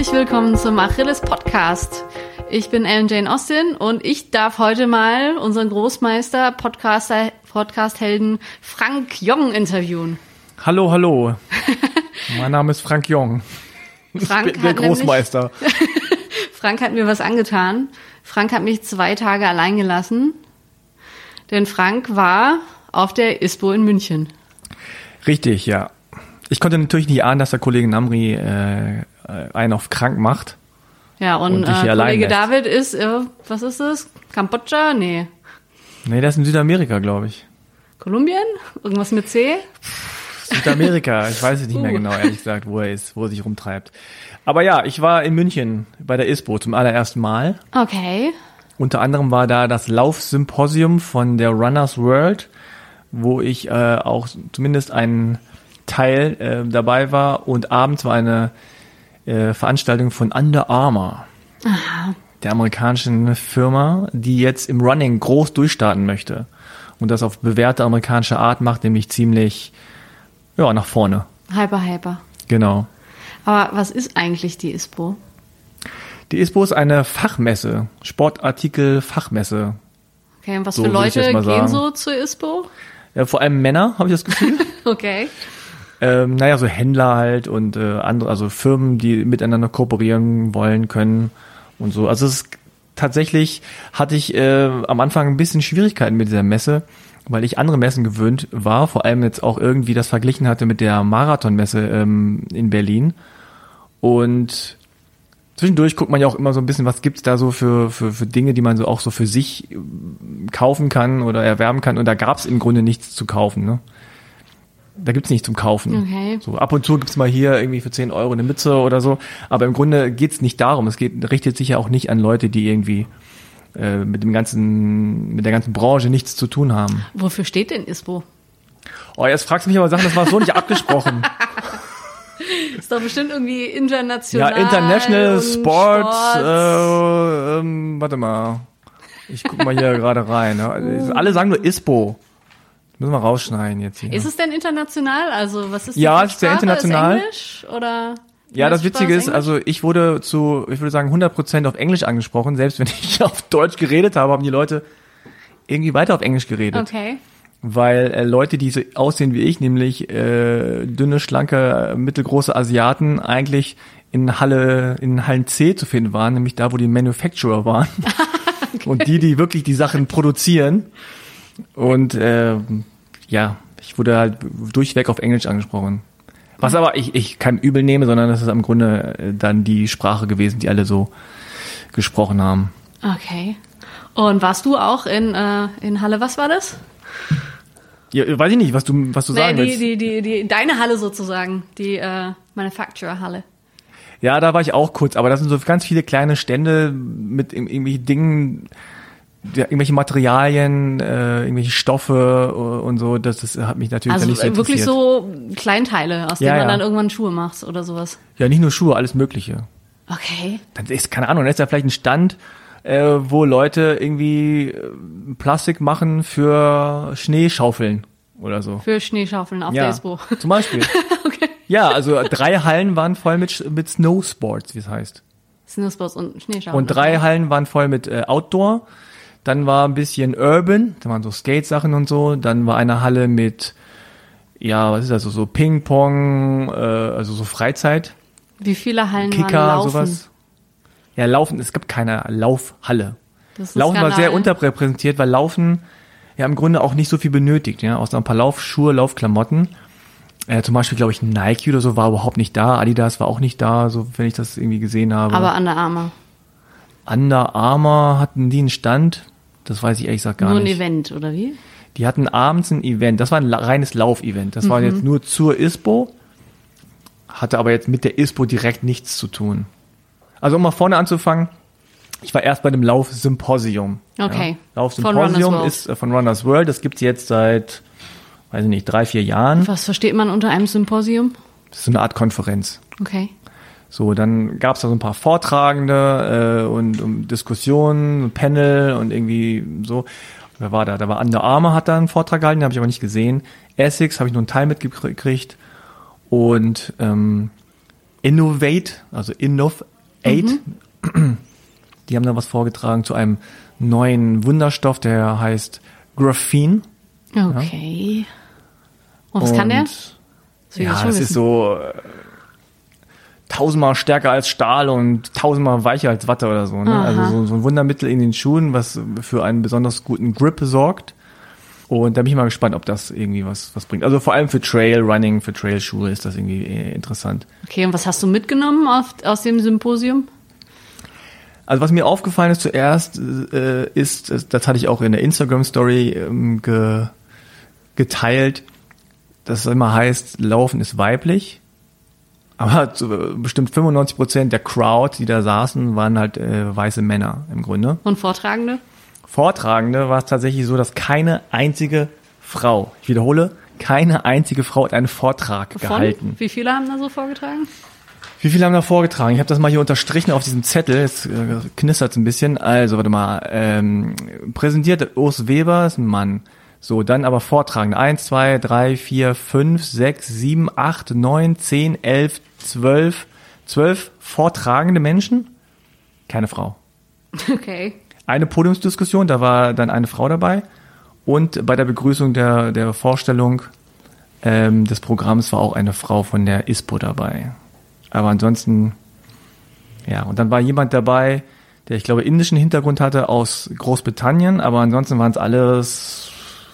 Herzlich willkommen zum Achilles Podcast. Ich bin Ellen Jane Austin und ich darf heute mal unseren Großmeister, Podcaster, Podcast-Helden Frank Jong interviewen. Hallo, hallo. mein Name ist Frank Jong. Frank ich bin der Großmeister. Frank hat mir was angetan. Frank hat mich zwei Tage allein gelassen, denn Frank war auf der ISPO in München. Richtig, ja. Ich konnte natürlich nicht ahnen, dass der Kollege Namri äh, einen auf krank macht. Ja, und, Und dich äh, hier Kollege lässt. David ist, äh, was ist das? Kambodscha? Nee. Nee, der ist in Südamerika, glaube ich. Kolumbien? Irgendwas mit C? Südamerika, ich weiß es nicht mehr Uh. genau, ehrlich gesagt, wo er ist, wo er sich rumtreibt. Aber ja, ich war in München bei der ISPO zum allerersten Mal. Okay. Unter anderem war da das Laufsymposium von der Runners World, wo ich äh, auch zumindest einen Teil äh, dabei war. Und abends war eine äh, Veranstaltung von Under Armour, der amerikanischen Firma, die jetzt im Running groß durchstarten möchte. Und das auf bewährte amerikanische Art macht, nämlich ziemlich ja, nach vorne. Hyper, hyper. Genau. Aber was ist eigentlich die ISPO? Die ISPO ist eine Fachmesse, Sportartikel-Fachmesse. Okay, und was So für Leute gehen so zur ISPO? Ja, vor allem Männer, habe ich das Gefühl. Okay. Ähm, naja, so Händler halt und äh, andere, also Firmen, die miteinander kooperieren wollen können und so. Also es ist tatsächlich hatte ich äh, am Anfang ein bisschen Schwierigkeiten mit dieser Messe, weil ich andere Messen gewöhnt war, vor allem jetzt auch irgendwie das verglichen hatte mit der Marathonmesse ähm, in Berlin. Und zwischendurch guckt man ja auch immer so ein bisschen, was gibt's da so für, für, für Dinge, die man so auch so für sich ähm, kaufen kann oder erwerben kann. Und da gab's im Grunde nichts zu kaufen. Ne? Da gibt's nichts zum Kaufen. Okay. So ab und zu gibt's mal hier irgendwie für 10 Euro eine Mütze oder so. Aber im Grunde geht's nicht darum. Es geht, richtet sich ja auch nicht an Leute, die irgendwie äh, mit dem ganzen, mit der ganzen Branche nichts zu tun haben. Wofür steht denn ISPO? Oh, jetzt fragst du mich aber Sachen, das war so nicht abgesprochen. Ist doch bestimmt irgendwie international. Ja, International Sports, Sports. Äh, ähm, warte mal. Ich guck mal hier gerade rein. Ne? Alle sagen nur ISPO. Müssen wir rausschneiden jetzt hier. Ist es denn international? Also was ist die Ja, es ist sehr international. Ist Englisch oder? ja, das Witzige ist, also ich wurde zu, ich würde sagen, 100% auf Englisch angesprochen. Selbst wenn ich auf Deutsch geredet habe, haben die Leute irgendwie weiter auf Englisch geredet. Okay. Weil äh, Leute, die so aussehen wie ich, nämlich äh, dünne, schlanke, mittelgroße Asiaten, eigentlich in Halle, in Hallen C zu finden waren, nämlich da, wo die Manufacturer waren. Und die, die wirklich die Sachen produzieren. Und äh, ja, ich wurde halt durchweg auf Englisch angesprochen. Was aber ich, ich kein übel nehme, sondern das ist im Grunde äh, dann die Sprache gewesen, die alle so gesprochen haben. Okay. Und warst du auch in, äh, in Halle, was war das? Ja, weiß ich nicht, was du, was du sagen nee, willst. die, die, die, die, deine Halle sozusagen, die äh, Manufacturer-Halle. Ja, da war ich auch kurz, aber das sind so ganz viele kleine Stände mit ir- irgendwelchen Dingen, ja, irgendwelche Materialien, äh, irgendwelche Stoffe äh, und so. Das, das hat mich natürlich Also dann nicht so äh, wirklich so Kleinteile, aus Ja, denen man ja. dann irgendwann Schuhe macht oder sowas. Ja, nicht nur Schuhe, alles Mögliche. Okay. Dann ist, keine Ahnung, dann ist da vielleicht ein Stand, äh, wo Leute irgendwie äh, Plastik machen für Schneeschaufeln oder so. Für Schneeschaufeln auf ja, ISPO. zum Beispiel. okay. Ja, also drei Hallen waren voll mit, mit Snowsports, wie es heißt. Snowsports und Schneeschaufeln. Und drei Hallen waren voll mit äh, Outdoor. Dann war ein bisschen Urban, da waren so Skate-Sachen und so. Dann war eine Halle mit, ja, was ist das, so, so Ping-Pong, äh, also so Freizeit, Wie viele Hallen waren Kicker, laufen? sowas. Ja, Laufen, es gibt keine Laufhalle. Laufen war Skandal. sehr unterrepräsentiert, weil Laufen ja im Grunde auch nicht so viel benötigt, ja, außer ein paar Laufschuhe, Laufklamotten. Äh, zum Beispiel, glaube ich, Nike oder so war überhaupt nicht da, Adidas war auch nicht da, so wenn ich das irgendwie gesehen habe. Aber Under Armour. Under Armour hatten die einen Stand, das weiß ich ehrlich gesagt gar Nur ein nicht. Event, oder wie? Die hatten abends ein Event, das war ein reines Laufevent. Das war jetzt nur zur ISPO, hatte aber jetzt mit der ISPO direkt nichts zu tun. Also um mal vorne anzufangen, ich war erst bei dem Laufsymposium. Okay. Ja. Laufsymposium ist äh, von Runners World, das gibt's jetzt seit, weiß ich nicht, drei, vier Jahren. Was versteht man unter einem Symposium? Das ist so eine Art Konferenz. Okay. So, dann gab's da so ein paar Vortragende äh, und um Diskussionen, Panel und irgendwie so. Wer war da? Da war Under Armour hat da einen Vortrag gehalten, den habe ich aber nicht gesehen. Essex habe ich nur einen Teil mitgekriegt. Und ähm, Innovate, also Innovate. Mhm. Die haben da was vorgetragen zu einem neuen Wunderstoff, der heißt Graphene. Okay. Ja. Und was kann der? Das ja, das ist so äh, tausendmal stärker als Stahl und tausendmal weicher als Watte oder so. Ne? Also so, so ein Wundermittel in den Schuhen, was für einen besonders guten Grip sorgt. Und da bin ich mal gespannt, ob das irgendwie was, was bringt. Also vor allem für Trail Running, für Trailschuhe ist das irgendwie äh, interessant. Okay, und was hast du mitgenommen auf, aus dem Symposium? Also was mir aufgefallen ist zuerst, äh, ist, das hatte ich auch in der Instagram-Story ähm, ge, geteilt, dass es immer heißt, Laufen ist weiblich. Aber zu, bestimmt 95 Prozent der Crowd, die da saßen, waren halt äh, weiße Männer im Grunde. Und Vortragende? Vortragende war es tatsächlich so, dass keine einzige Frau, ich wiederhole, keine einzige Frau hat einen Vortrag Von? gehalten. Wie viele haben da so vorgetragen? Wie viele haben da vorgetragen? Ich habe das mal hier unterstrichen auf diesem Zettel. Jetzt äh, knistert es ein bisschen. Also, warte mal. Ähm, präsentiert Urs Weber, ist ein Mann. So, dann aber vortragende. Eins, zwei, drei, vier, fünf, sechs, sieben, acht, neun, zehn, elf, zwölf. Zwölf vortragende Menschen. Keine Frau. Okay eine Podiumsdiskussion, da war dann eine Frau dabei. Und bei der Begrüßung der, der Vorstellung ähm, des Programms war auch eine Frau von der ISPO dabei. Aber ansonsten, ja, und dann war jemand dabei, der ich glaube indischen Hintergrund hatte aus Großbritannien, aber ansonsten waren es alles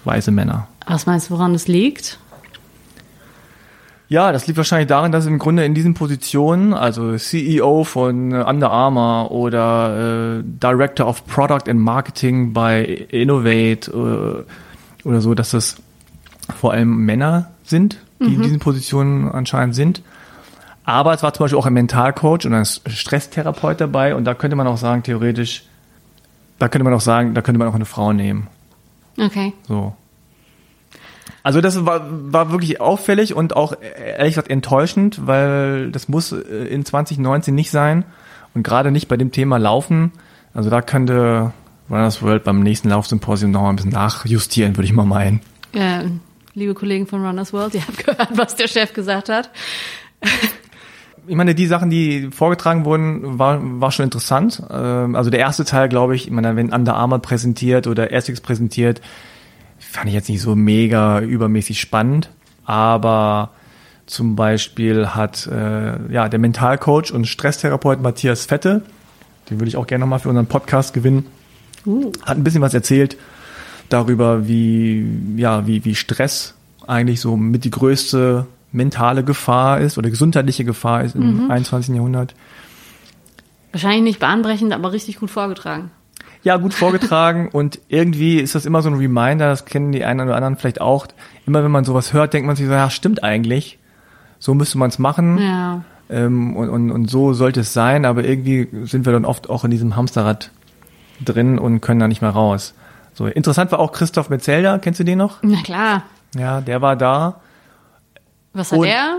weiße Männer. Was meinst du, woran es liegt? Ja, das liegt wahrscheinlich daran, dass im Grunde in diesen Positionen, also CEO von Under Armour oder äh, Director of Product and Marketing bei Innovate äh, oder so, dass das vor allem Männer sind, die mhm. in diesen Positionen anscheinend sind. Aber es war zum Beispiel auch ein Mentalcoach und ein Stresstherapeut dabei und da könnte man auch sagen, theoretisch, da könnte man auch sagen, da könnte man auch eine Frau nehmen. Okay. So. Also das war, war wirklich auffällig und auch ehrlich gesagt enttäuschend, weil das muss äh, in 2019 nicht sein und gerade nicht bei dem Thema Laufen. Also da könnte Runners World beim nächsten Laufsymposium noch mal ein bisschen nachjustieren, würde ich mal meinen. Ja, liebe Kollegen von Runners World, ihr habt gehört, was der Chef gesagt hat. Ich meine, die Sachen, die vorgetragen wurden, war, war schon interessant. Ähm, also der erste Teil, glaube ich, ich meine, wenn Under Armour präsentiert oder Essex präsentiert, fand ich jetzt nicht so mega übermäßig spannend, aber zum Beispiel hat äh, ja der Mentalcoach und Stresstherapeut Matthias Fette, den würde ich auch gerne nochmal für unseren Podcast gewinnen, uh. hat ein bisschen was erzählt darüber, wie ja wie wie Stress eigentlich so mit die größte mentale Gefahr ist oder gesundheitliche Gefahr ist im mhm. 21. Jahrhundert. Wahrscheinlich nicht bahnbrechend, aber richtig gut vorgetragen ja, gut vorgetragen und irgendwie ist das immer so ein Reminder, das kennen die einen oder anderen vielleicht auch. Immer wenn man sowas hört, denkt man sich so, ja, stimmt eigentlich. So müsste man es machen. Ja. Ähm, und, und, und so sollte es sein, aber irgendwie sind wir dann oft auch in diesem Hamsterrad drin und können da nicht mehr raus. So, interessant war auch Christoph Metzelder, kennst du den noch? Na klar. Ja, der war da. Was hat und, er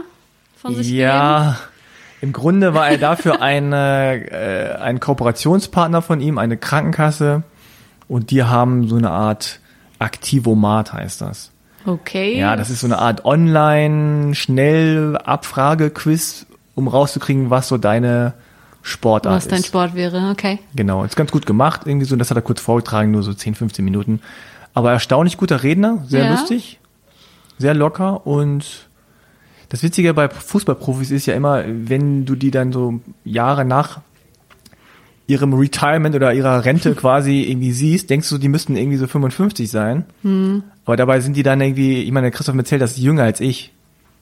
von sich Ja, gegeben? Im Grunde war er dafür eine, äh, ein Kooperationspartner von ihm, eine Krankenkasse. Und die haben so eine Art Aktivomat heißt das. Okay. Ja, das ist so eine Art Online-Schnell-Abfrage-Quiz, um rauszukriegen, was so deine Sportart ist. Was dein Sport wäre, okay. Genau, ist ganz gut gemacht, irgendwie so, das hat er kurz vorgetragen, nur so 10, 15 Minuten. Aber erstaunlich guter Redner, sehr ja. lustig, sehr locker und das Witzige bei Fußballprofis ist ja immer, wenn du die dann so Jahre nach ihrem Retirement oder ihrer Rente quasi irgendwie siehst, denkst du, die müssten irgendwie so 55 sein. Hm. Aber dabei sind die dann irgendwie, ich meine, Christoph Metzel, das ist jünger als ich.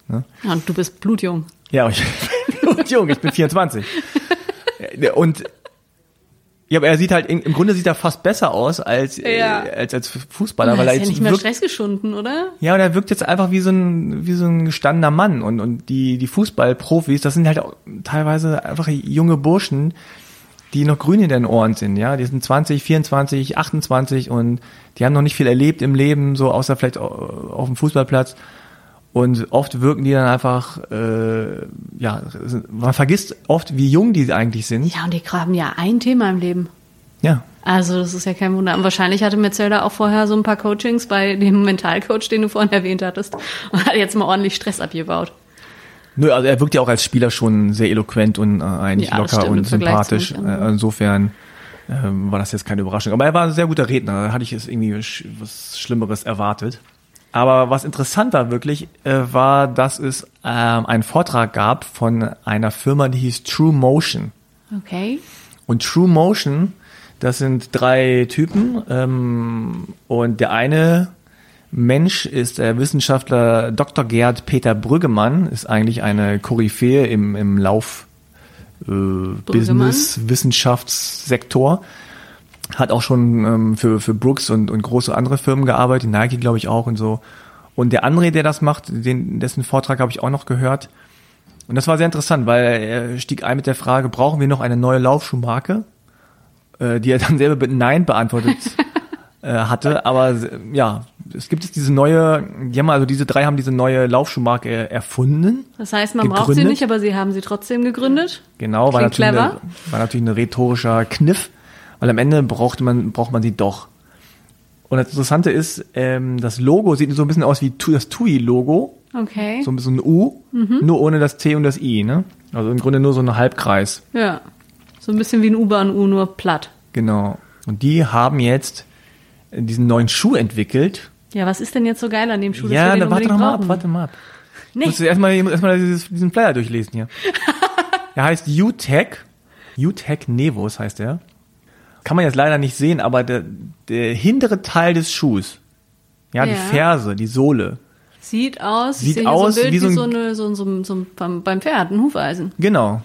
Ne? Ja, und du bist blutjung. Ja, ich bin blutjung, ich bin 24. Und ja, aber er sieht halt, im Grunde sieht er fast besser aus als, ja. äh, als, als Fußballer. Und weil er ist ja nicht mehr stressgeschunden, oder? Ja, und er wirkt jetzt einfach wie so ein, wie so ein gestandener Mann. Und, und die, die Fußballprofis, das sind halt auch teilweise einfach junge Burschen, die noch grün in den Ohren sind, ja. Die sind 20, 24, 28 und die haben noch nicht viel erlebt im Leben, so außer vielleicht auf dem Fußballplatz. Und oft wirken die dann einfach, äh, ja, man vergisst oft, wie jung die eigentlich sind. Ja, und die haben ja ein Thema im Leben. Ja. Also das ist ja kein Wunder. Und wahrscheinlich hatte Metzelda auch vorher so ein paar Coachings bei dem Mentalcoach, den du vorhin erwähnt hattest, und hat jetzt mal ordentlich Stress abgebaut. Nö, also er wirkt ja auch als Spieler schon sehr eloquent und äh, eigentlich Ja, locker stimmt, und sympathisch. Äh, insofern ähm, war das jetzt keine Überraschung. Aber er war ein sehr guter Redner. Da hatte ich es irgendwie was Schlimmeres erwartet. Aber was interessant war wirklich, äh, war, dass es ähm, einen Vortrag gab von einer Firma, die hieß True Motion. Okay. Und True Motion, das sind drei Typen. Ähm, und der eine Mensch ist der Wissenschaftler Dr. Gerd Peter Brüggemann, ist eigentlich eine Koryphäe im, im Lauf äh, Business, Wissenschaftssektor. Hat auch schon ähm, für, für Brooks und, und große andere Firmen gearbeitet, Nike glaube ich auch und so. Und der André, der das macht, den, dessen Vortrag habe ich auch noch gehört. Und das war sehr interessant, weil er stieg ein mit der Frage, brauchen wir noch eine neue Laufschuhmarke? Äh, die er dann selber mit Nein beantwortet äh, hatte. Aber ja, es gibt jetzt diese neue, die haben also diese drei haben diese neue Laufschuhmarke er- erfunden. Das heißt, man braucht sie Gegründet. nicht, aber sie haben sie trotzdem gegründet. Genau, war natürlich, eine, war natürlich ein rhetorischer Kniff, weil am Ende braucht man, braucht man sie doch. Und das Interessante ist, ähm, das Logo sieht so ein bisschen aus wie das TUI-Logo, Okay. so ein bisschen ein U, Mhm. nur ohne das T und das I, ne? Also im Grunde nur so ein Halbkreis. Ja. So ein bisschen wie ein U-Bahn-U, nur platt. Genau. Und die haben jetzt diesen neuen Schuh entwickelt. Ja, was ist denn jetzt so geil an dem Schuh? ja, dann warte doch mal ab, warte mal ab. Nee. Musst du erstmal erstmal diesen Flyer durchlesen hier. er heißt U-Tech. U-Tech Nevos heißt er. Kann man jetzt leider nicht sehen, aber der, der hintere Teil des Schuhs, ja, Ja. die Ferse, die Sohle, Sieht aus, Sieht aus so ein Bild wie wie so so, ein- eine, so, so, so beim, Pferd, ein Hufeisen. genau.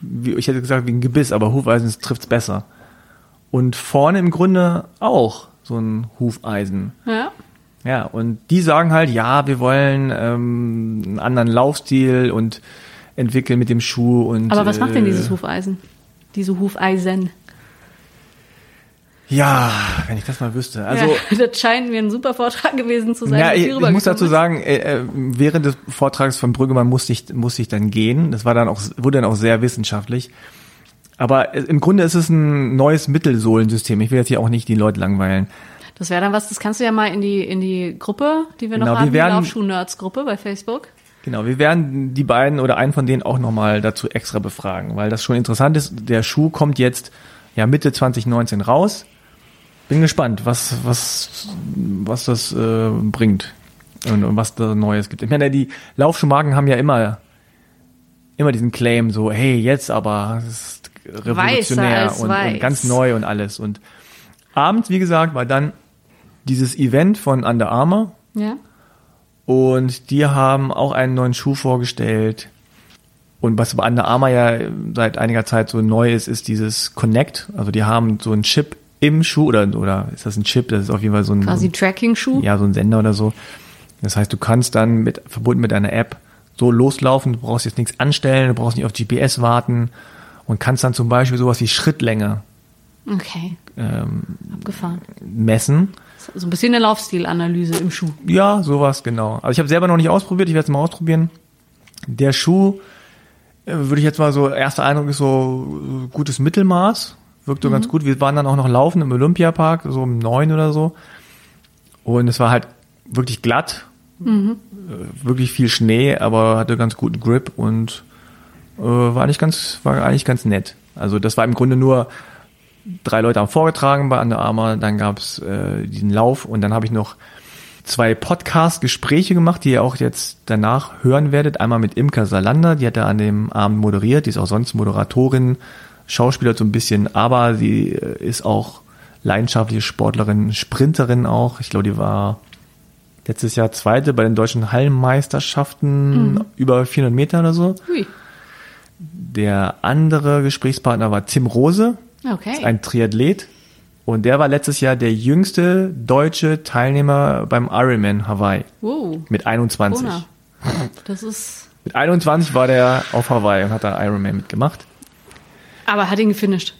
Wie, ich hätte gesagt wie ein Gebiss, aber Hufeisen trifft's besser. Und vorne im Grunde auch so ein Hufeisen. Ja. Ja, und die sagen halt, ja, wir wollen ähm, einen anderen Laufstil und entwickeln mit dem Schuh und Aber was macht denn äh, dieses Hufeisen? Diese Hufeisen. Ja, wenn ich das mal wüsste. Also ja, das scheint mir ein super Vortrag gewesen zu sein. ja, ich, ich muss dazu sagen, äh, äh, während des Vortrags von Brüggemann musste ich musste ich dann gehen. Das war dann auch wurde dann auch sehr wissenschaftlich. Aber äh, im Grunde ist es ein neues Mittelsohlensystem. Ich will jetzt hier auch nicht die Leute langweilen. Das wäre dann was, das kannst du ja mal in die, in die Gruppe, die wir noch Genau, wir haben, die werden- Laufschuh-Nerds-Gruppe bei Facebook. Genau, wir werden die beiden oder einen von denen auch nochmal dazu extra befragen, weil das schon interessant ist. Der Schuh kommt jetzt ja Mitte 2019 raus. Bin gespannt, was, was, was das äh, bringt und, und was da Neues gibt. Ich meine, die Laufschuhmarken haben ja immer, immer diesen Claim, so, hey, jetzt aber, das ist revolutionär und, und ganz neu und alles. Und abends, wie gesagt, war dann dieses Event von Under Armour, Ja. und die haben auch einen neuen Schuh vorgestellt. Und was bei Under Armour ja seit einiger Zeit so neu ist, ist dieses Connect. Also die haben so einen Chip im Schuh oder, oder ist das ein Chip? Das ist auf jeden Fall so ein, Quasi Tracking-Schuh. ja, so ein Sender oder so. Das heißt, du kannst dann mit, verbunden mit einer App so loslaufen. Du brauchst jetzt nichts anstellen, du brauchst nicht auf GPS warten und kannst dann zum Beispiel sowas wie Schrittlänge Okay. ähm, Abgefahren. messen. So ein bisschen eine Laufstilanalyse im Schuh. Ja, sowas, genau. Also ich habe selber noch nicht ausprobiert, ich werde es mal ausprobieren. Der Schuh, äh, würde ich jetzt mal so, erster Eindruck ist so äh, gutes Mittelmaß. Wirkt so ganz gut. Wir waren dann auch noch laufen im Olympiapark, so um neun oder so. Und es war halt wirklich glatt. Äh, Wirklich viel Schnee, aber hatte ganz guten Grip und äh, war eigentlich ganz, war eigentlich ganz nett. Also das war im Grunde nur drei Leute haben vorgetragen bei Under Armour, dann gab's äh, diesen Lauf und dann habe ich noch zwei Podcast-Gespräche gemacht, die ihr auch jetzt danach hören werdet. Einmal mit Imka Salander, die hat da an dem Abend moderiert, die ist auch sonst Moderatorin, Schauspieler so ein bisschen, aber sie äh, ist auch leidenschaftliche Sportlerin, Sprinterin auch. Ich glaube, die war letztes Jahr Zweite bei den deutschen Hallenmeisterschaften über 400 Meter oder so. Hui. Der andere Gesprächspartner war Tim Rose, Okay. ein Triathlet. Und der war letztes Jahr der jüngste deutsche Teilnehmer beim Ironman Hawaii wow. mit 21. Corona. Das ist. Mit 21 war der auf Hawaii und hat da Ironman mitgemacht. Aber hat ihn gefinisht.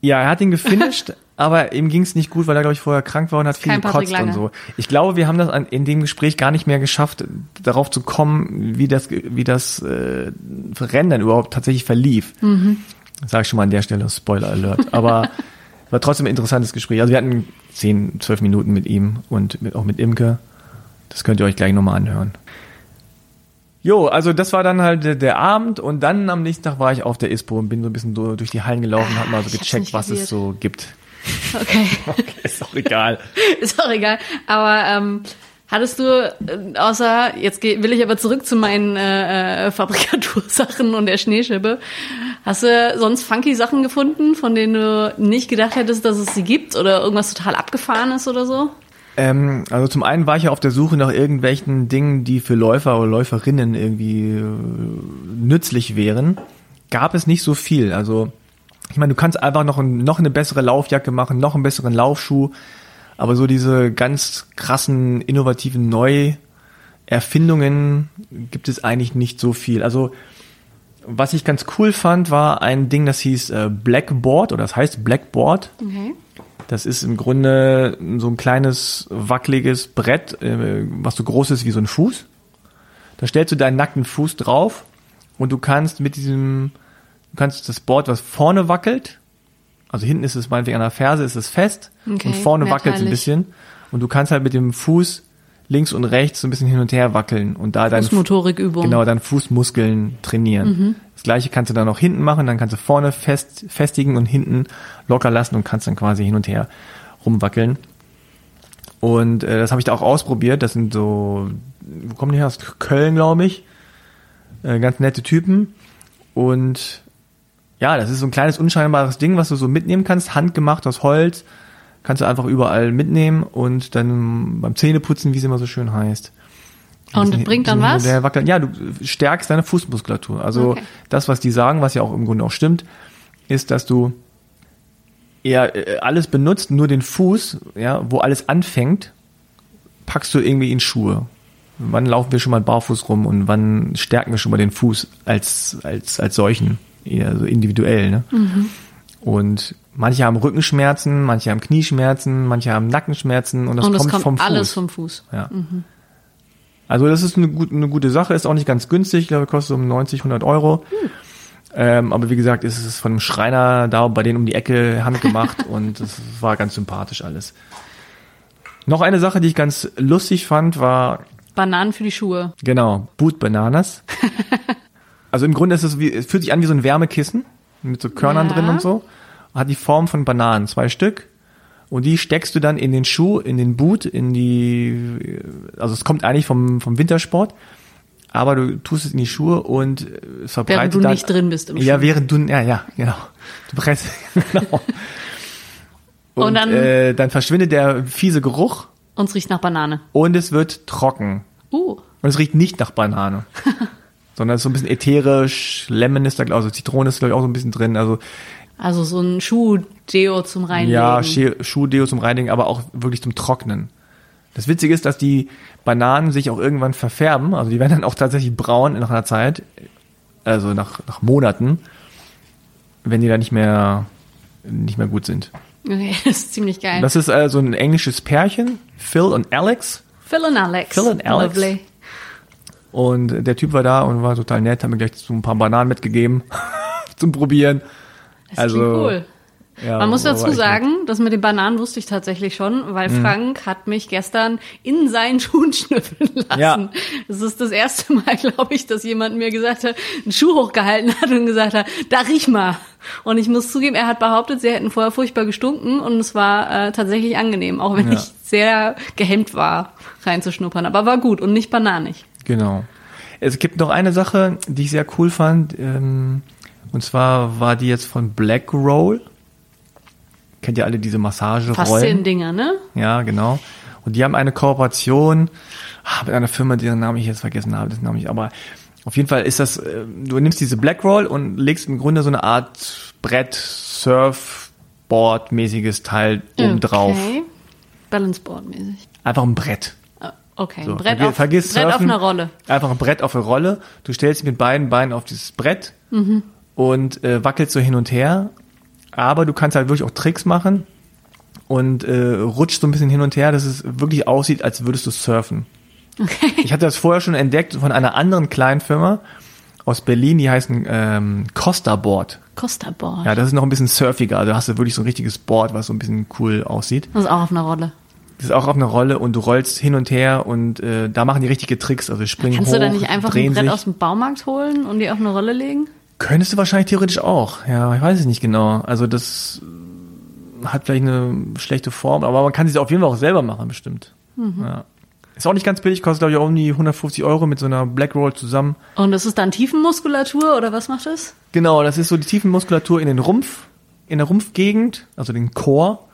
Ja, er hat ihn gefinisht, aber ihm ging es nicht gut, weil er, glaube ich, vorher krank war und hat viel kein gekotzt und so. Ich glaube, wir haben das an, in dem Gespräch gar nicht mehr geschafft, darauf zu kommen, wie das, wie das äh, Rennen dann überhaupt tatsächlich verlief. Mhm. Sag ich schon mal an der Stelle, Spoiler Alert. Aber war trotzdem ein interessantes Gespräch. Also wir hatten 10, 12 Minuten mit ihm und mit, auch mit Imke. Das könnt ihr euch gleich nochmal anhören. Jo, also das war dann halt der, der Abend und dann am nächsten Tag war ich auf der ISPO und bin so ein bisschen durch die Hallen gelaufen und hab mal so Ah, gecheckt, was es so gibt. Okay. Ist doch egal. Ist auch egal. Aber ähm, hattest du, äh, außer, jetzt geh, will ich aber zurück zu meinen äh, äh, Fabrikatursachen und der Schneeschippe. Hast du sonst funky Sachen gefunden, von denen du nicht gedacht hättest, dass es sie gibt? Oder irgendwas total abgefahrenes oder so? Ähm, also zum einen war ich ja auf der Suche nach irgendwelchen Dingen, die für Läufer oder Läuferinnen irgendwie äh, nützlich wären. Gab es nicht so viel. Also ich meine, du kannst einfach noch, ein, noch eine bessere Laufjacke machen, noch einen besseren Laufschuh, aber so diese ganz krassen, innovativen Neuerfindungen gibt es eigentlich nicht so viel. Also was ich ganz cool fand, war ein Ding, das hieß äh, Blackboard oder das heißt Blackboard. Okay. Das ist im Grunde so ein kleines, wackeliges Brett, äh, was so groß ist wie so ein Fuß. Da stellst du deinen nackten Fuß drauf und du kannst mit diesem, du kannst das Board, was vorne wackelt, also hinten ist es meinetwegen an der Ferse, ist es fest Okay, und vorne wackelt es ein bisschen und du kannst halt mit dem Fuß links und rechts so ein bisschen hin und her wackeln und da dein Fußmotorikübung. Genau, dann Fußmuskeln trainieren. Das gleiche kannst du dann auch hinten machen, dann kannst du vorne fest, festigen und hinten locker lassen und kannst dann quasi hin und her rumwackeln. Und äh, das habe ich da auch ausprobiert. Das sind so, wo kommen die her? Aus Köln, glaube ich. Äh, ganz nette Typen. Und ja, das ist so ein kleines unscheinbares Ding, was du so mitnehmen kannst, handgemacht aus Holz. Kannst du einfach überall mitnehmen und dann beim Zähneputzen, wie es immer so schön heißt. Und bisschen- bringt dann was? wackeln. Ja, du stärkst deine Fußmuskulatur. Also Okay. das, was die sagen, was ja auch im Grunde auch stimmt, ist, dass du eher äh, alles benutzt, nur den Fuß, ja, wo alles anfängt, packst du irgendwie in Schuhe. Wann laufen wir schon mal barfuß rum und wann stärken wir schon mal den Fuß als als als solchen, eher so individuell, ne? Mhm. Und manche haben Rückenschmerzen, manche haben Knieschmerzen, manche haben Nackenschmerzen und das und es kommt, kommt, vom Fuß. alles vom Fuß. Ja. Also das ist eine, gut, eine gute Sache, ist auch nicht ganz günstig, ich glaube, kostet um 90, 100 Euro. Ähm, aber wie gesagt, ist es von einem Schreiner da bei denen um die Ecke handgemacht und es war ganz sympathisch alles. Noch eine Sache, die ich ganz lustig fand, war Bananen für die Schuhe. genau Boot Bananas. also im Grunde ist es wie, es fühlt sich an wie so ein Wärmekissen mit so Körnern Ja. drin und so. Hat die Form von Bananen, zwei Stück. Und die steckst du dann in den Schuh, in den Boot, in die, also es kommt eigentlich vom, vom Wintersport, aber du tust es in die Schuhe und es verbreitet Während du dann, nicht drin bist im Ja, Schuh. während du, ja, ja, genau. Du presst, genau. Und, Und dann- äh, dann verschwindet der fiese Geruch Und es riecht nach Banane. und es wird trocken. Uh. Und es riecht nicht nach Banane. sondern es ist so ein bisschen ätherisch, Lemon ist da, also Zitrone ist glaube ich auch so ein bisschen drin, also Also so ein Schuh-Deo zum Reinlegen. Ja, Schuhdeo zum Reinigen, aber auch wirklich zum Trocknen. Das Witzige ist, dass die Bananen sich auch irgendwann verfärben. Also die werden dann auch tatsächlich braun nach einer Zeit, also nach, nach Monaten, wenn die dann nicht mehr, nicht mehr gut sind. Okay, das ist ziemlich geil. Das ist äh, so ein englisches Pärchen, Phil und Alex. Phil und Alex. Phil und Alex. Lovely. Und der Typ war da und war total nett, hat mir gleich so ein paar Bananen mitgegeben zum Probieren. Das Also, cool. Ja, Man muss dazu sagen, das mit den Bananen wusste ich tatsächlich schon, weil Mhm. Frank hat mich gestern in seinen Schuhen schnüffeln lassen. Ja. Das ist das erste Mal, glaube ich, dass jemand mir gesagt hat, einen Schuh hochgehalten hat und gesagt hat, da riech mal. Und ich muss zugeben, er hat behauptet, sie hätten vorher furchtbar gestunken und es war äh, tatsächlich angenehm, auch wenn Ja. ich sehr gehemmt war, reinzuschnuppern. Aber war gut und nicht bananig. Genau. Es gibt noch eine Sache, die ich sehr cool fand. Ähm, und zwar war die jetzt von Black Roll. Kennt ihr alle diese Massagerollen? Fasziendinger, ne? Ja, genau. Und die haben eine Kooperation ah, mit einer Firma, deren Namen ich jetzt vergessen habe, das Name ich, aber auf jeden Fall ist das, äh, du nimmst diese Black Roll und legst im Grunde so eine Art Brett, Surfboard-mäßiges Teil oben drauf. Okay. Balanceboard-mäßig. Einfach ein Brett. Okay, So, ein Brett, auf, vergiss Brett auf einer Rolle. Einfach ein Brett auf eine Rolle. Du stellst dich mit beiden Beinen auf dieses Brett und äh, wackelst so hin und her. Aber du kannst halt wirklich auch Tricks machen und äh, rutscht so ein bisschen hin und her, dass es wirklich aussieht, als würdest du surfen. Ich hatte das vorher schon entdeckt von einer anderen kleinen Firma aus Berlin, die heißen ähm, Costa Board. Costa Board. Ja, das ist noch ein bisschen surfiger. Also hast du wirklich so ein richtiges Board, was so ein bisschen cool aussieht. Das ist auch auf einer Rolle. Das ist auch auf einer Rolle und du rollst hin und her und äh, da machen die richtige Tricks, also springen Kannst hoch, du da nicht einfach ein Brett sich. aus dem Baumarkt holen und die auf eine Rolle legen? Könntest du wahrscheinlich theoretisch auch. Ja, ich weiß es nicht genau. Also das hat vielleicht eine schlechte Form, aber man kann sie auf jeden Fall auch selber machen, bestimmt. Ja. Ist auch nicht ganz billig, kostet glaube ich auch um die 150 Euro mit so einer Black Roll zusammen. Und ist es dann Tiefenmuskulatur oder was macht das? Genau, das ist so die Tiefenmuskulatur in den Rumpf, in der Rumpfgegend, also den Chor.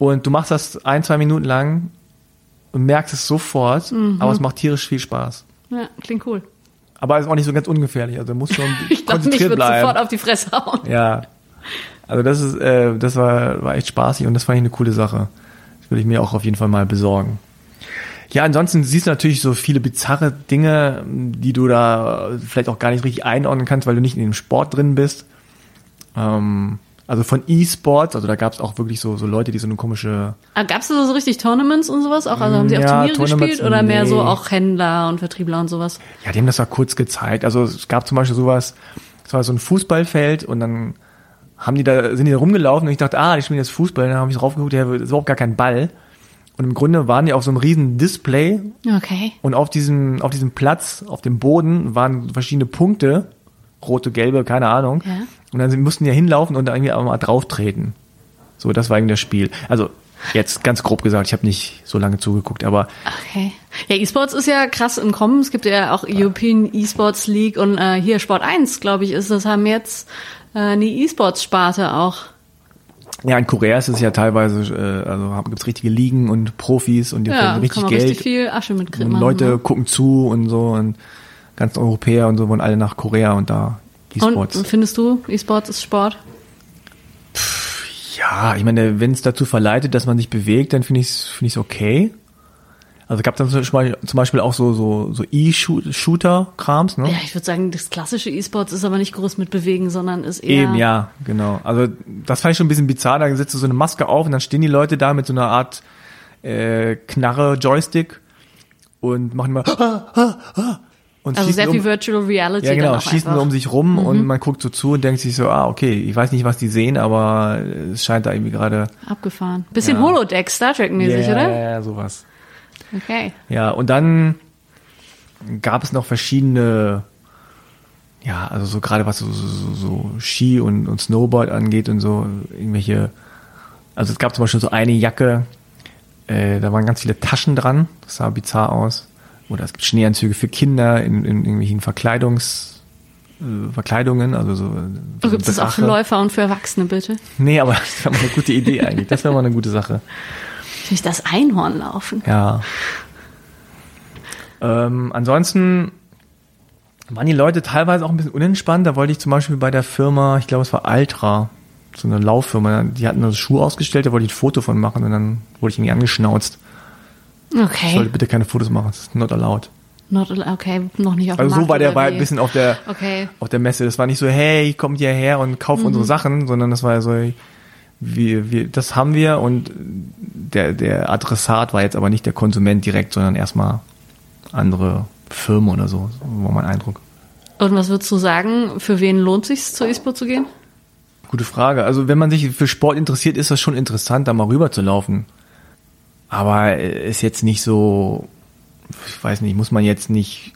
Und du machst das ein, zwei Minuten lang und merkst es sofort, aber es macht tierisch viel Spaß. Ja, klingt cool. Aber ist auch nicht so ganz ungefährlich, also muss schon Ich glaube, mich konzentriert wird bleiben. sofort auf die Fresse hauen. Ja. Also das ist, äh, das war, war echt spaßig und das fand ich eine coole Sache. Das würde ich mir auch auf jeden Fall mal besorgen. Ja, ansonsten siehst du natürlich so viele bizarre Dinge, die du da vielleicht auch gar nicht richtig einordnen kannst, weil du nicht in dem Sport drin bist. Ähm, also von E-Sports, also da gab es auch wirklich so, so Leute, die so eine komische Gab es da so richtig Tournaments und sowas auch? Also haben sie auch Ja, Turniere gespielt oder mehr so nee. auch Händler und Vertriebler und sowas? Ja, die haben das mal kurz gezeigt. Also es gab zum Beispiel sowas, es war so ein Fußballfeld und dann haben die da, sind die da rumgelaufen und ich dachte, ah, die spielen jetzt Fußball. Dann habe ich drauf geguckt, ja, das ist überhaupt gar kein Ball. Und im Grunde waren die auf so einem riesen Display Okay. und auf diesem, auf diesem Platz, auf dem Boden waren verschiedene Punkte, rote, gelbe, keine Ahnung. Ja. Und dann sind- mussten die ja hinlaufen und da irgendwie auch mal drauf treten. So, das war irgendwie das Spiel. Also jetzt ganz grob gesagt, ich habe nicht so lange zugeguckt, aber Okay. Ja, E-Sports ist ja krass im Kommen. Es gibt ja auch European E-Sports League und äh, hier Sport 1, glaube ich, ist das, haben jetzt äh, eine E-Sports-Sparte auch. Ja, in Korea ist es ja teilweise, äh, also gibt es richtige Ligen und Profis und die Ja, kann richtig man Geld. richtig viel Asche mitkriegen. und Leute gucken zu und so und ganz Europäer und so wollen alle nach Korea und da E-Sports. Und findest du, E-Sports ist Sport? Ja, ich meine, wenn es dazu verleitet, dass man sich bewegt, dann finde ich es find ich's okay. Also gab es dann zum Beispiel, auch so, so, so E-Shooter-Krams, ne? Ja, ich würde sagen, das klassische E-Sports ist aber nicht groß mit Bewegen, sondern ist eher. Eben, ja, genau. Also das fand ich schon ein bisschen bizarr. Da setzt du so eine Maske auf und dann stehen die Leute da mit so einer Art äh, Knarre, Joystick und machen mal und Also sehr um, viel Virtual Reality. ja genau, schießen einfach. Mhm. um sich rum und man guckt so zu und denkt sich so, ah okay, ich weiß nicht, was die sehen, aber es scheint da irgendwie gerade Abgefahren. Bisschen Ja. Holodeck, Star Trek-mäßig, ja, oder? ja, ja, sowas. Okay. Ja, und dann gab es noch verschiedene, ja, also so gerade was so, so, so, so Ski und, und Snowboard angeht und so, irgendwelche, also es gab zum Beispiel so eine Jacke, äh, da waren ganz viele Taschen dran, das sah bizarr aus. Oder es gibt Schneeanzüge für Kinder in, in irgendwelchen Verkleidungs, äh, Verkleidungen, also so. so Gibt es auch für. Läufer und für Erwachsene, bitte? Nee, aber das wäre mal eine gute Idee eigentlich. Das wäre mal eine gute Sache. Durch das Einhorn laufen. Ja. Ähm, ansonsten waren die Leute teilweise auch ein bisschen unentspannt. Da wollte ich zum Beispiel bei der Firma, ich glaube es war Altra, so eine Lauffirma, die hatten das Schuh ausgestellt, da wollte ich ein Foto von machen und dann wurde ich irgendwie angeschnauzt. Ich sollte Okay. bitte keine Fotos machen, das ist not allowed. Not, okay, noch nicht auf dem Also so war der wie? ein bisschen auf der, Okay. auf der Messe. Das war nicht so, hey, kommt hierher und kauft unsere Sachen, sondern das war so, wir, wir, das haben wir und der, der Adressat war jetzt aber nicht der Konsument direkt, sondern erstmal andere Firmen oder so, so war mein Eindruck. Und was würdest du sagen, für wen lohnt sich zur ISPO zu gehen? Gute Frage. Also wenn man sich für Sport interessiert, ist das schon interessant, da mal rüber zu laufen. Aber äh, ist jetzt nicht so, ich weiß nicht, muss man jetzt nicht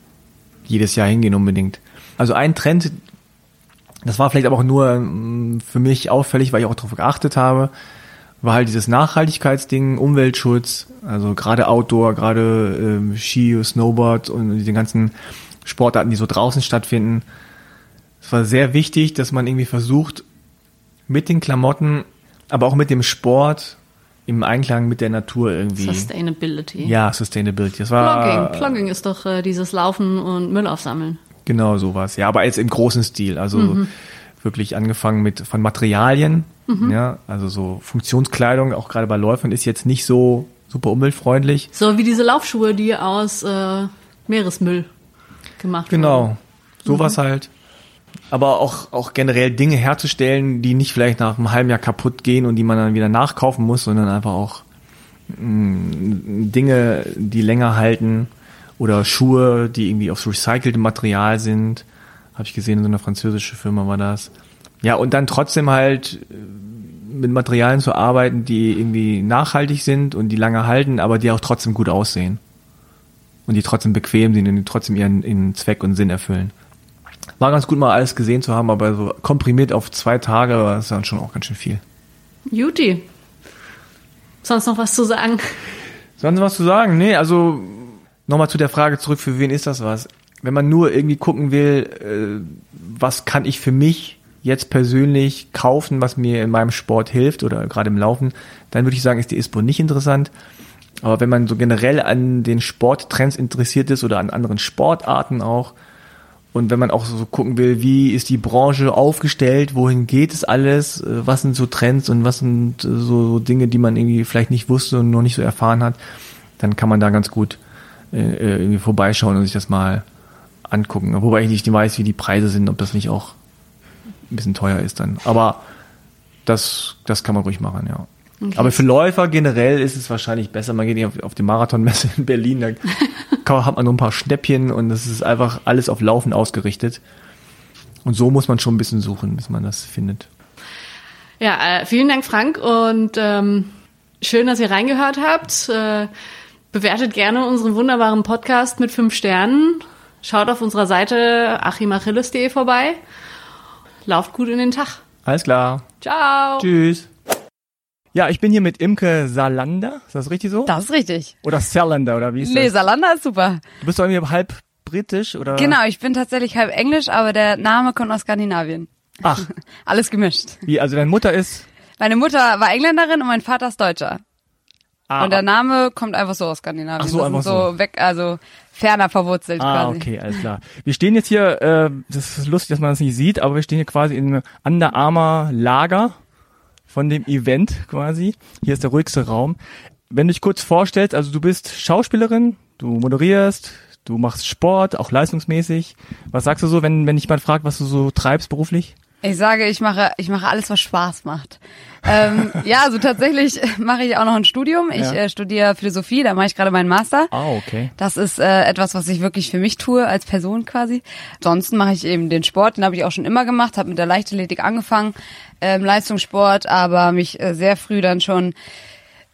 jedes Jahr hingehen unbedingt. Also ein Trend, das war vielleicht aber auch nur mm, für mich auffällig, weil ich auch darauf geachtet habe, war halt dieses Nachhaltigkeitsding, Umweltschutz, also gerade Outdoor, gerade ähm, Ski, Snowboard und die ganzen Sportarten, die so draußen stattfinden. Es war sehr wichtig, dass man irgendwie versucht, mit den Klamotten, aber auch mit dem Sport im Einklang mit der Natur irgendwie. Sustainability. Ja, Sustainability. Das war Plugging. Plugging ist doch äh, dieses Laufen und Müll aufsammeln. genau sowas. Ja, aber jetzt im großen Stil. Also Mhm. wirklich angefangen mit von Materialien. Mhm. Ja, also so Funktionskleidung, auch gerade bei Läufern, ist jetzt nicht so super umweltfreundlich. So wie diese Laufschuhe, die aus äh, Meeresmüll gemacht wurden. Genau, sowas halt. Aber auch, auch generell Dinge herzustellen, die nicht vielleicht nach einem halben Jahr kaputt gehen und die man dann wieder nachkaufen muss, sondern einfach auch mh, Dinge, die länger halten oder Schuhe, die irgendwie aus recyceltem Material sind. Habe ich gesehen, in so einer französischen Firma war das. Ja, und dann trotzdem halt äh, mit Materialien zu arbeiten, die irgendwie nachhaltig sind und die lange halten, aber die auch trotzdem gut aussehen. Und die trotzdem bequem sind und die trotzdem ihren, ihren Zweck und Sinn erfüllen. War ganz gut mal alles gesehen zu haben, aber so komprimiert auf zwei Tage war das dann schon auch ganz schön viel. Juti. Sonst noch was zu sagen? Sonst was zu sagen? Nee, also nochmal zu der Frage zurück, für wen ist das was? Wenn man nur irgendwie gucken will, äh, was kann ich für mich jetzt persönlich kaufen, was mir in meinem Sport hilft oder gerade im Laufen, dann würde ich sagen, ist die ISPO nicht interessant. Aber wenn man so generell an den Sporttrends interessiert ist oder an anderen Sportarten auch, und wenn man auch so gucken will, wie ist die Branche aufgestellt, wohin geht es alles, äh, was sind so Trends und was sind äh, so Dinge, die man irgendwie vielleicht nicht wusste und noch nicht so erfahren hat, dann kann man da ganz gut äh, irgendwie vorbeischauen und sich das mal angucken. Wobei ich nicht weiß, wie die Preise sind, ob das nicht auch ein bisschen teuer ist dann. Aber das, das kann man ruhig machen, ja. Okay. Aber für Läufer generell ist es wahrscheinlich besser. Man geht nicht auf, auf die Marathonmesse in Berlin, da kann, hat man nur ein paar Schnäppchen und das ist einfach alles auf Laufen ausgerichtet. Und so muss man schon ein bisschen suchen, bis man das findet. Ja, äh, vielen Dank, Frank. Und ähm, schön, dass ihr reingehört habt. Äh, bewertet gerne unseren wunderbaren Podcast mit fünf Sternen. Schaut auf unserer Seite achimachilles.de vorbei. Lauft gut in den Tag. Alles klar. Ciao. Tschüss. Ja, ich bin hier mit Imke Salander. Ist das richtig so? Das ist richtig. Oder Salander, oder wie ist das? Nee, Salander ist super. Du bist doch irgendwie halb britisch, oder? Genau, ich bin tatsächlich halb englisch, aber der Name kommt aus Skandinavien. Ach. Alles gemischt. Wie, also deine Mutter ist? Meine Mutter war Engländerin und mein Vater ist Deutscher. Ah, und der Name kommt einfach so aus Skandinavien. Ach so, das einfach so, so weg, also ferner verwurzelt ah, quasi. okay, alles klar. Wir stehen jetzt hier, äh, das ist lustig, dass man das nicht sieht, aber wir stehen hier quasi in einem Under Armour Lager von dem Event quasi. Hier ist der ruhigste Raum. Wenn du dich kurz vorstellst, also du bist Schauspielerin, du moderierst, du machst Sport, auch leistungsmäßig. Was sagst du so, wenn, wenn jemand fragt, was du so treibst beruflich? Ich sage, ich mache, ich mache alles, was Spaß macht. ähm, ja, also tatsächlich mache ich auch noch ein Studium. Ich ja. äh, studiere Philosophie, da mache ich gerade meinen Master. Ah, okay. Das ist äh, etwas, was ich wirklich für mich tue als Person quasi. Ansonsten mache ich eben den Sport, den habe ich auch schon immer gemacht, habe mit der Leichtathletik angefangen, ähm, Leistungssport, aber mich äh, sehr früh dann schon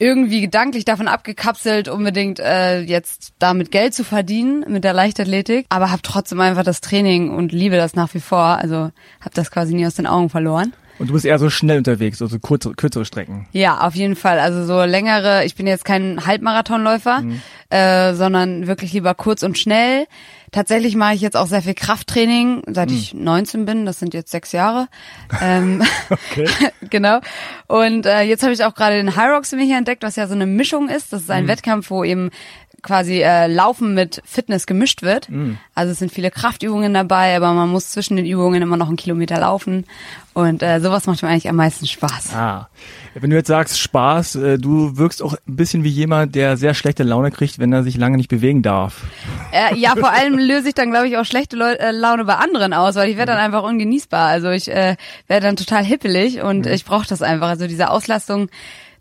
irgendwie gedanklich davon abgekapselt, unbedingt äh, jetzt damit Geld zu verdienen mit der Leichtathletik, aber habe trotzdem einfach das Training und liebe das nach wie vor. Also habe das quasi nie aus den Augen verloren. Und du bist eher so schnell unterwegs, also kurze, kürzere Strecken. Ja, auf jeden Fall. Also so längere, ich bin jetzt kein Halbmarathonläufer, mhm. äh, sondern wirklich lieber kurz und schnell. Tatsächlich mache ich jetzt auch sehr viel Krafttraining, seit mhm. ich 19 bin. Das sind jetzt sechs Jahre. Ähm, okay. genau. Und äh, jetzt habe ich auch gerade den High Rocks für mich hier entdeckt, was ja so eine Mischung ist. Das ist ein mhm. Wettkampf, wo eben quasi äh, Laufen mit Fitness gemischt wird. Mm. Also es sind viele Kraftübungen dabei, aber man muss zwischen den Übungen immer noch einen Kilometer laufen. Und äh, sowas macht mir eigentlich am meisten Spaß. Ah. Wenn du jetzt sagst Spaß, äh, du wirkst auch ein bisschen wie jemand, der sehr schlechte Laune kriegt, wenn er sich lange nicht bewegen darf. Äh, ja, vor allem löse ich dann, glaube ich, auch schlechte Leu äh, Laune bei anderen aus, weil ich werde dann einfach ungenießbar. Also ich äh, werde dann total hippelig und mhm. ich brauche das einfach. Also diese Auslastung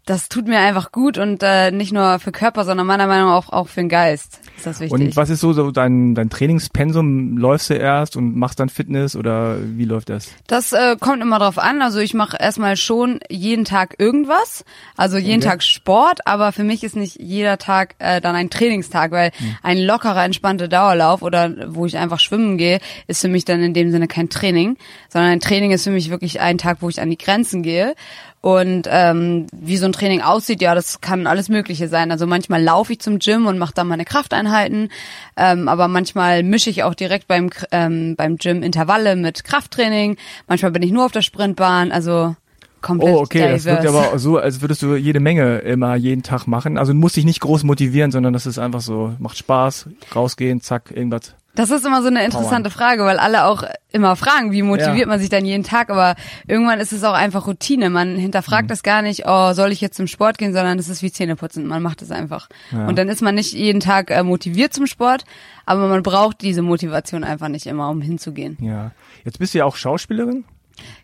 das tut mir einfach gut und äh, nicht nur für Körper, sondern meiner Meinung nach auch, auch für den Geist ist das wichtig. Und was ist so, so dein, dein Trainingspensum? Läufst du erst und machst dann Fitness oder wie läuft das? Das äh, kommt immer drauf an. Also ich mache erstmal schon jeden Tag irgendwas, also jeden okay. Tag Sport, aber für mich ist nicht jeder Tag äh, dann ein Trainingstag, weil hm. ein lockerer, entspannter Dauerlauf oder wo ich einfach schwimmen gehe, ist für mich dann in dem Sinne kein Training, sondern ein Training ist für mich wirklich ein Tag, wo ich an die Grenzen gehe und ähm, wie so ein Training aussieht, ja, das kann alles Mögliche sein. Also manchmal laufe ich zum Gym und mache da meine Krafteinheiten, ähm, aber manchmal mische ich auch direkt beim ähm, beim Gym Intervalle mit Krafttraining. Manchmal bin ich nur auf der Sprintbahn. Also komplett Oh, okay, diverse. das wirkt aber so, als würdest du jede Menge immer jeden Tag machen. Also du musst dich nicht groß motivieren, sondern das ist einfach so, macht Spaß, rausgehen, zack, irgendwas. Das ist immer so eine interessante Frage, weil alle auch immer fragen, wie motiviert ja. man sich dann jeden Tag, aber irgendwann ist es auch einfach Routine. Man hinterfragt mhm. das gar nicht, oh, soll ich jetzt zum Sport gehen, sondern es ist wie Zähneputzen. Man macht es einfach. Ja. Und dann ist man nicht jeden Tag äh, motiviert zum Sport, aber man braucht diese Motivation einfach nicht immer, um hinzugehen. Ja. Jetzt bist du ja auch Schauspielerin.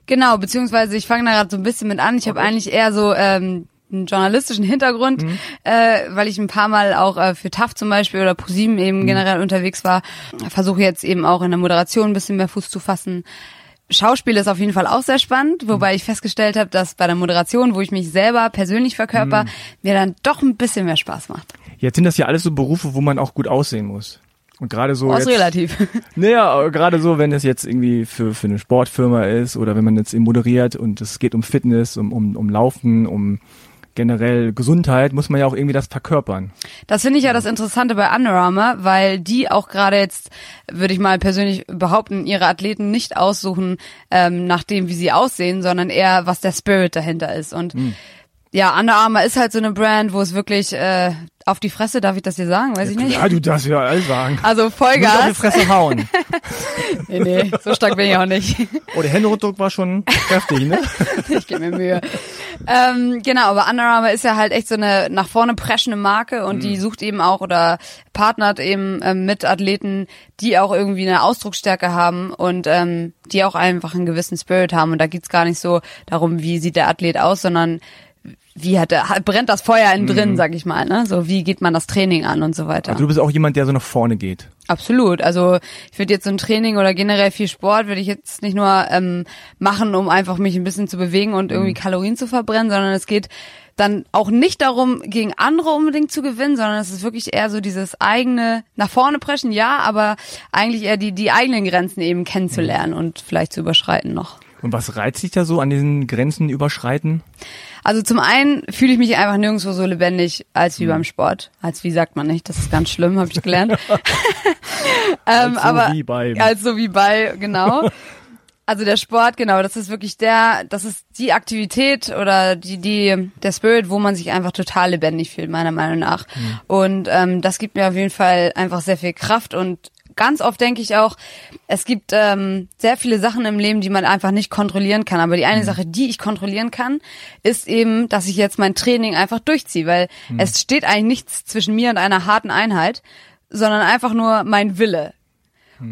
Genau, beziehungsweise ich fange da gerade so ein bisschen mit an. Ich okay. habe eigentlich eher so ähm, einen journalistischen Hintergrund, mhm. äh, weil ich ein paar Mal auch äh, für TAF zum Beispiel oder ProSieben eben mhm. generell unterwegs war. Versuche jetzt eben auch in der Moderation ein bisschen mehr Fuß zu fassen. Schauspiel ist auf jeden Fall auch sehr spannend, wobei ich festgestellt habe, dass bei der Moderation, wo ich mich selber persönlich verkörper, Mhm. mir dann doch ein bisschen mehr Spaß macht. Jetzt sind das ja alles so Berufe, wo man auch gut aussehen muss. Und gerade so. Aus jetzt, relativ. Naja, gerade so, wenn es jetzt irgendwie für, für eine Sportfirma ist oder wenn man jetzt eben moderiert und es geht um Fitness, um, um, um Laufen, um generell Gesundheit, muss man ja auch irgendwie das verkörpern. Das finde ich ja das Interessante bei Under Armour, weil die auch gerade jetzt, würde ich mal persönlich behaupten, ihre Athleten nicht aussuchen ähm, nach dem, wie sie aussehen, sondern eher, was der Spirit dahinter ist. Und ja, Under Armour ist halt so eine Brand, wo es wirklich äh, auf die Fresse, darf ich das hier sagen? Weiß ich nicht. Ja, du darfst ja alles sagen. Also Muss auf die Vollgas. Fresse hauen. Nee, nee, so stark bin ich auch nicht. Oh, der Händedruck war schon kräftig, ne? ich gebe mir Mühe. Ähm, genau, aber Under Armour ist ja halt echt so eine nach vorne preschende Marke und die sucht eben auch oder partnert eben ähm, mit Athleten, die auch irgendwie eine Ausdrucksstärke haben und ähm, die auch einfach einen gewissen Spirit haben. Und da geht's gar nicht so darum, wie sieht der Athlet aus, sondern wie hat er, brennt das Feuer in drin, sag ich mal, ne? So wie geht man das Training an und so weiter. Also du bist auch jemand, der so nach vorne geht. Absolut. Also ich würde jetzt so ein Training oder generell viel Sport würde ich jetzt nicht nur ähm, machen, um einfach mich ein bisschen zu bewegen und irgendwie Kalorien zu verbrennen, sondern es geht dann auch nicht darum, gegen andere unbedingt zu gewinnen, sondern es ist wirklich eher so dieses eigene nach vorne preschen, ja, aber eigentlich eher die die eigenen Grenzen eben kennenzulernen und vielleicht zu überschreiten noch. Und was reizt dich da so an diesen Grenzen überschreiten? Also zum einen fühle ich mich einfach nirgendwo so lebendig als wie beim Sport. Als wie sagt man nicht, das ist ganz schlimm, habe ich gelernt. ähm, Als so aber wie bei- als so wie bei genau. Also der Sport, genau, das ist wirklich der, das ist die Aktivität oder die, die, der Spirit, wo man sich einfach total lebendig fühlt, meiner Meinung nach. Und ähm, das gibt mir auf jeden Fall einfach sehr viel Kraft und ganz oft denke ich auch, es gibt ähm, sehr viele Sachen im Leben, die man einfach nicht kontrollieren kann. Aber die eine Sache, die ich kontrollieren kann, ist eben, dass ich jetzt mein Training einfach durchziehe, weil es steht eigentlich nichts zwischen mir und einer harten Einheit, sondern einfach nur mein Wille.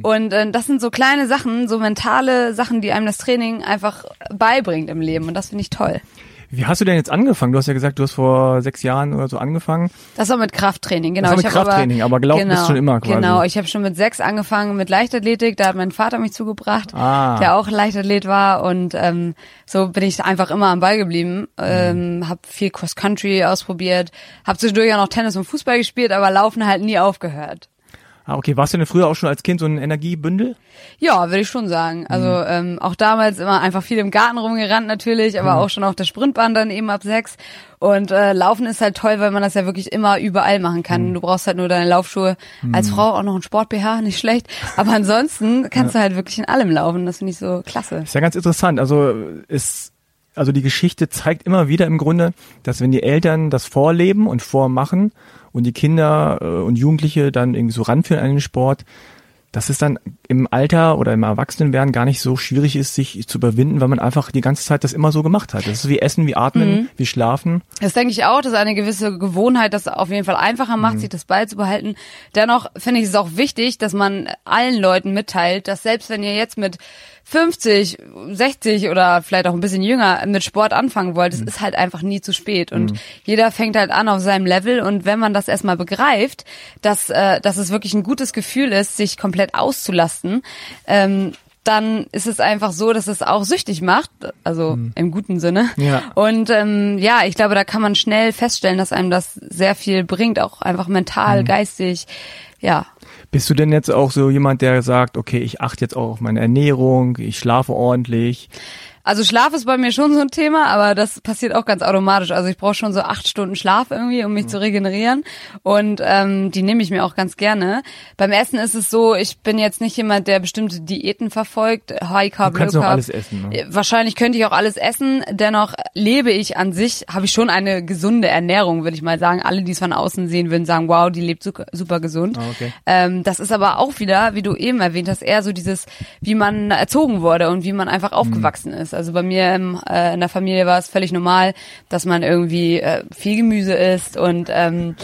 Und äh, das sind so kleine Sachen, so mentale Sachen, die einem das Training einfach beibringt im Leben. Und das finde ich toll. Wie hast du denn jetzt angefangen? Du hast ja gesagt, du hast vor sechs Jahren oder so angefangen. Das war mit Krafttraining, genau. Das war mit Krafttraining, aber gelaufen genau, bist du schon immer quasi. Genau, ich habe schon mit sechs angefangen mit Leichtathletik, da hat mein Vater mich zugebracht, Ah. der auch Leichtathlet war und ähm, so bin ich einfach immer am Ball geblieben. Ähm, habe viel Cross Country ausprobiert, habe zwischendurch auch noch Tennis und Fußball gespielt, aber Laufen halt nie aufgehört. Ah, okay. Warst du denn früher auch schon als Kind so ein Energiebündel? Ja, würde ich schon sagen. Also Mhm. ähm, auch damals immer einfach viel im Garten rumgerannt natürlich, aber Mhm. auch schon auf der Sprintbahn dann eben ab sechs. Und äh, Laufen ist halt toll, weil man das ja wirklich immer überall machen kann. Mhm. Du brauchst halt nur deine Laufschuhe. Als Frau auch noch ein Sport-BH, nicht schlecht. Aber ansonsten kannst du halt wirklich in allem laufen. Das finde ich so klasse. Ist ja ganz interessant. Also ist also die Geschichte zeigt immer wieder im Grunde, dass wenn die Eltern das vorleben und vormachen und die Kinder äh, und Jugendliche dann irgendwie so ranführen an den Sport, dass es dann im Alter oder im Erwachsenenwerden gar nicht so schwierig ist, sich zu überwinden, weil man einfach die ganze Zeit das immer so gemacht hat. Das ist wie Essen, wie Atmen, wie Schlafen. Das denke ich auch, dass eine gewisse Gewohnheit das auf jeden Fall einfacher macht, sich das beizubehalten. Dennoch finde ich es auch wichtig, dass man allen Leuten mitteilt, dass selbst wenn ihr jetzt mit 50, 60 oder vielleicht auch ein bisschen jünger mit Sport anfangen wollt, es ist halt einfach nie zu spät. Und jeder fängt halt an auf seinem Level. Und wenn man das erstmal begreift, dass, äh, dass es wirklich ein gutes Gefühl ist, sich komplett auszulasten, ähm, dann ist es einfach so, dass es auch süchtig macht, also im guten Sinne. Ja. Und ähm, ja, ich glaube, da kann man schnell feststellen, dass einem das sehr viel bringt, auch einfach mental, geistig. Ja, Bist du denn jetzt auch so jemand, der sagt, okay, ich achte jetzt auch auf meine Ernährung, ich schlafe ordentlich? Also Schlaf ist bei mir schon so ein Thema, aber das passiert auch ganz automatisch. Also ich brauche schon so acht Stunden Schlaf irgendwie, um mich zu regenerieren. Und ähm, die nehme ich mir auch ganz gerne. Beim Essen ist es so, ich bin jetzt nicht jemand, der bestimmte Diäten verfolgt. High Carb, Du kannst Low Carb. alles essen, ne? Äh, Wahrscheinlich könnte ich auch alles essen. Dennoch lebe ich an sich, habe ich schon eine gesunde Ernährung, würde ich mal sagen. Alle, die es von außen sehen, würden sagen, wow, die lebt super, gesund. Ah, okay. Ähm, das ist aber auch wieder, wie du eben erwähnt hast, eher so dieses, wie man erzogen wurde und wie man einfach aufgewachsen ist. Also bei mir im, äh, in der Familie war es völlig normal, dass man irgendwie äh, viel Gemüse isst und ähm,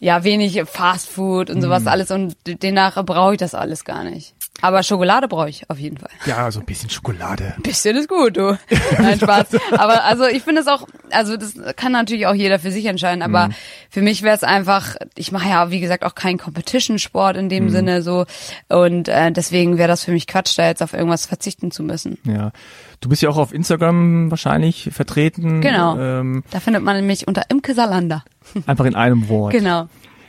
ja, wenig Fast Food und sowas alles. Und demnach brauche ich das alles gar nicht. Aber Schokolade brauche ich auf jeden Fall. Ja, so ein bisschen Schokolade. Ein bisschen ist gut, du. Nein, Spaß. Aber also ich finde es auch, also das kann natürlich auch jeder für sich entscheiden, aber Mhm. für mich wäre es einfach, ich mache ja wie gesagt auch keinen Competition-Sport in Mhm. dem Sinne so und äh, deswegen wäre das für mich Quatsch, da jetzt auf irgendwas verzichten zu müssen. Ja. Du bist ja auch auf Instagram wahrscheinlich vertreten. Genau. Ähm, Da findet man mich unter Imke Salander. einfach in einem Wort. Genau.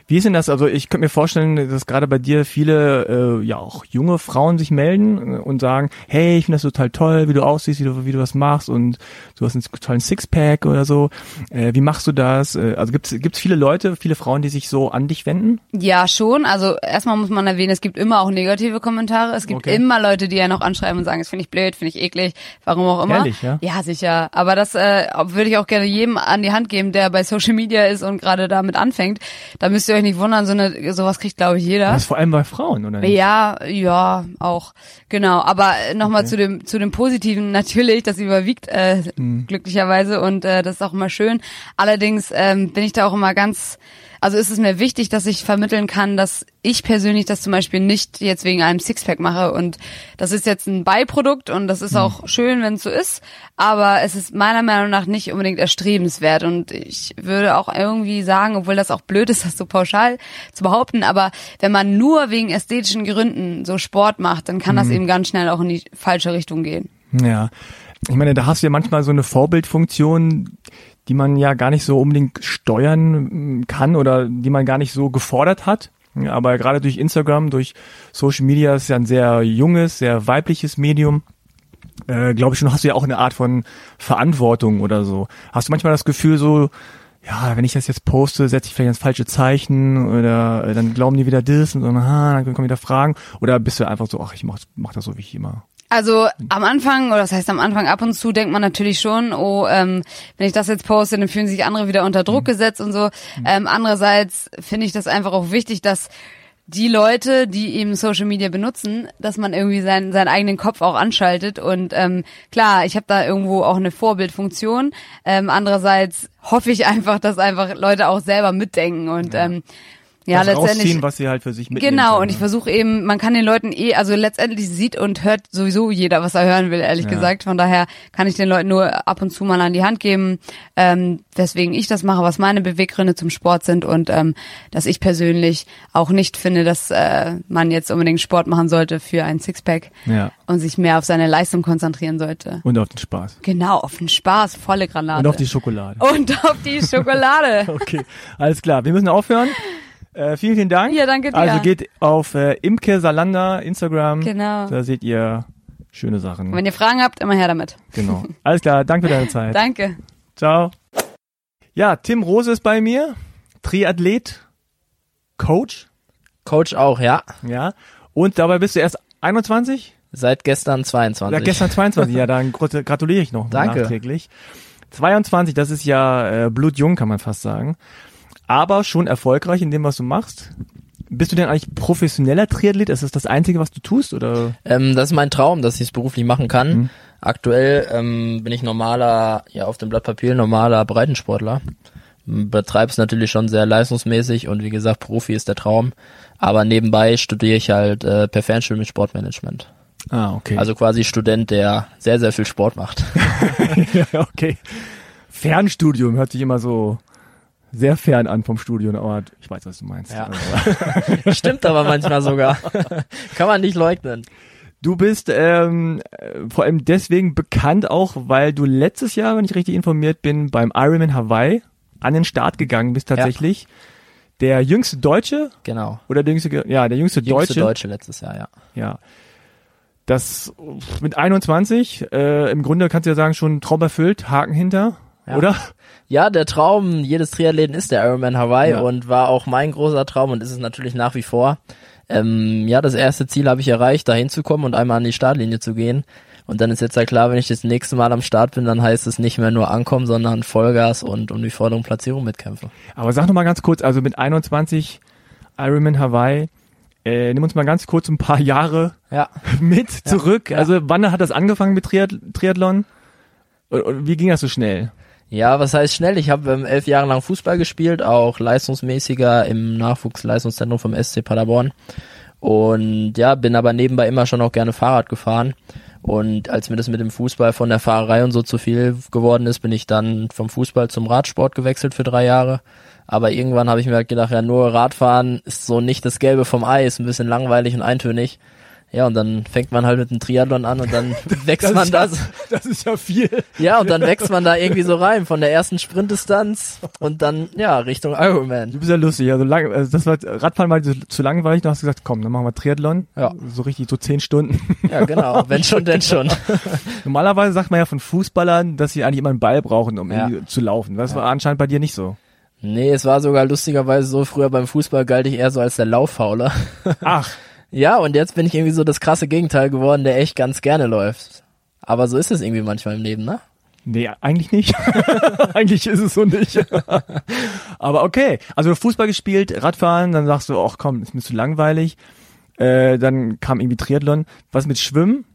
Wie ist denn das? Also ich könnte mir vorstellen, dass gerade bei dir viele, äh, ja auch junge Frauen sich melden äh, und sagen, hey, ich finde das total toll, wie du aussiehst, wie du, wie du was machst und du hast einen tollen Sixpack oder so. Äh, wie machst du das? Äh, also gibt's gibt's viele Leute, viele Frauen, die sich so an dich wenden? Ja, schon. Also erstmal muss man erwähnen, es gibt immer auch negative Kommentare. Es gibt Okay. immer Leute, die ja noch anschreiben und sagen, das finde ich blöd, finde ich eklig, warum auch immer. Ehrlich, ja? Ja, sicher. Aber das äh, würde ich auch gerne jedem an die Hand geben, der bei Social Media ist und gerade damit anfängt. Da müsst ihr euch nicht wundern, so eine, sowas kriegt, glaube ich, jeder. Das ist vor allem bei Frauen, oder? nicht? Ja, ja, auch. Genau. Aber äh, nochmal zu dem, zu dem Positiven natürlich, das überwiegt äh, Mhm. glücklicherweise und äh, das ist auch immer schön. Allerdings ähm, bin ich da auch immer ganz, also ist es mir wichtig, dass ich vermitteln kann, dass ich persönlich das zum Beispiel nicht jetzt wegen einem Sixpack mache und das ist jetzt ein Beiprodukt und das ist Mhm. auch schön, wenn es so ist, aber es ist meiner Meinung nach nicht unbedingt erstrebenswert und ich würde auch irgendwie sagen, obwohl das auch blöd ist, das so pauschal zu behaupten, aber wenn man nur wegen ästhetischen Gründen so Sport macht, dann kann Mhm. das eben ganz schnell auch in die falsche Richtung gehen. Ja. Ich meine, da hast du ja manchmal so eine Vorbildfunktion, die man ja gar nicht so unbedingt steuern mm, kann oder die man gar nicht so gefordert hat. Aber gerade durch Instagram, durch Social Media ist ja ein sehr junges, sehr weibliches Medium. Äh, Glaube ich schon, hast du ja auch eine Art von Verantwortung oder so. Hast du manchmal das Gefühl so, ja, wenn ich das jetzt poste, setze ich vielleicht ins falsche Zeichen oder äh, dann glauben die wieder das und so, aha, dann kommen wieder Fragen. Oder bist du einfach so, ach, ich mach, mach das so, wie ich immer Also am Anfang, oder das heißt am Anfang ab und zu, denkt man natürlich schon, oh, ähm, wenn ich das jetzt poste, dann fühlen sich andere wieder unter Druck gesetzt und so. Ähm, andererseits finde ich das einfach auch wichtig, dass die Leute, die eben Social Media benutzen, dass man irgendwie seinen, seinen eigenen Kopf auch anschaltet. Und ähm, klar, ich habe da irgendwo auch eine Vorbildfunktion. Ähm, andererseits hoffe ich einfach, dass einfach Leute auch selber mitdenken und ähm, ja, letztendlich. was sie halt für sich mitnehmen Genau, können, und ich ne? versuche eben, man kann den Leuten eh, also letztendlich sieht und hört sowieso jeder, was er hören will, ehrlich Ja. gesagt. Von daher kann ich den Leuten nur ab und zu mal an die Hand geben, ähm, weswegen ich das mache, was meine Beweggründe zum Sport sind und ähm, dass ich persönlich auch nicht finde, dass äh, man jetzt unbedingt Sport machen sollte für ein Sixpack Ja. und sich mehr auf seine Leistung konzentrieren sollte. Und auf den Spaß. Genau, auf den Spaß, volle Granate. Und auf die Schokolade. und auf die Schokolade. Okay, alles klar. Wir müssen aufhören. Äh, vielen, vielen Dank. Ja, danke dir. Also geht auf äh, Imke Salander Instagram. Genau. Da seht ihr schöne Sachen. Wenn ihr Fragen habt, immer her damit. Genau. Alles klar. Danke für deine Zeit. Danke. Ciao. Ja, Tim Rose ist bei mir. Triathlet, Coach. Coach auch, ja. Ja. Und dabei bist du erst 21? Seit gestern 22. Ja, gestern 22. ja, dann grat- gratuliere ich noch Danke. nachträglich. 22, das ist ja äh, blutjung, kann man fast sagen. Aber schon erfolgreich in dem, was du machst. Bist du denn eigentlich professioneller Triathlet? Ist das das Einzige, was du tust? Oder? Ähm, das ist mein Traum, dass ich es beruflich machen kann. Mhm. Aktuell ähm, bin ich normaler, ja auf dem Blatt Papier normaler Breitensportler. Betreib's natürlich schon sehr leistungsmäßig und wie gesagt, Profi ist der Traum. Aber nebenbei studiere ich halt äh, per Fernstudium mit Sportmanagement. Ah, okay. Also quasi Student, der sehr, sehr viel Sport macht. ja, okay. Fernstudium hört sich immer so sehr fern an vom aber ich weiß, was du meinst. Ja. Also, Stimmt aber manchmal sogar. Kann man nicht leugnen. Du bist ähm, äh, vor allem deswegen bekannt auch, weil du letztes Jahr, wenn ich richtig informiert bin, beim Ironman Hawaii an den Start gegangen bist tatsächlich. Der jüngste Deutsche Genau. oder der jüngste, ja, der jüngste, Jüngste Deutsche. Deutsche letztes Jahr, ja. Ja. Das mit 21, äh, im Grunde kannst du ja sagen, schon Traum erfüllt, Haken hinter, Ja. oder? Ja, der Traum jedes Triathleten ist der Ironman Hawaii Ja. und war auch mein großer Traum und ist es natürlich nach wie vor. Ähm, ja, das erste Ziel habe ich erreicht, da hinzukommen und einmal an die Startlinie zu gehen. Und dann ist jetzt ja klar, wenn ich das nächste Mal am Start bin, dann heißt es nicht mehr nur ankommen, sondern Vollgas und um die Forderung Platzierung mitkämpfen. Aber sag noch mal ganz kurz, also mit 21 Ironman Hawaii, äh, nimm uns mal ganz kurz ein paar Jahre Ja. mit zurück. ja. Also wann hat das angefangen mit Triath Triathlon? Und, und wie ging das so schnell? Ja, was heißt schnell? Ich habe ähm, elf Jahre lang Fußball gespielt, auch leistungsmäßiger im Nachwuchsleistungszentrum vom SC Paderborn. Und ja, bin aber nebenbei immer schon auch gerne Fahrrad gefahren. Und als mir das mit dem Fußball von der Fahrerei und so zu viel geworden ist, bin ich dann vom Fußball zum Radsport gewechselt für drei Jahre. Aber irgendwann habe ich mir halt gedacht, ja, nur Radfahren ist so nicht das Gelbe vom Ei, ist ein bisschen langweilig und eintönig. Ja, und dann fängt man halt mit dem Triathlon an und dann wächst man das. Das ist ja viel. Ja, und dann wächst man da irgendwie so rein von der ersten Sprintdistanz und dann, ja, Richtung Ironman. Du bist ja lustig. Also, lang, also das war Radfahren war zu, langweilig. Du hast gesagt, komm, dann machen wir Triathlon. Ja. So richtig, so zehn Stunden. Ja, genau. Wenn schon, denn schon. Normalerweise sagt man ja von Fußballern, dass sie eigentlich immer einen Ball brauchen, um Ja. zu laufen. Das war anscheinend bei dir nicht so. Nee, es war sogar lustigerweise so, früher beim Fußball galt ich eher so als der Lauffauler. Ach, Ja, und jetzt bin ich irgendwie so das krasse Gegenteil geworden, der echt ganz gerne läuft. Aber so ist es irgendwie manchmal im Leben, ne? nee, eigentlich nicht. eigentlich ist es so nicht. Aber okay. Also Fußball gespielt, Radfahren, dann sagst du, ach komm, ist mir zu langweilig. Äh, dann kam irgendwie Triathlon. Was mit Schwimmen?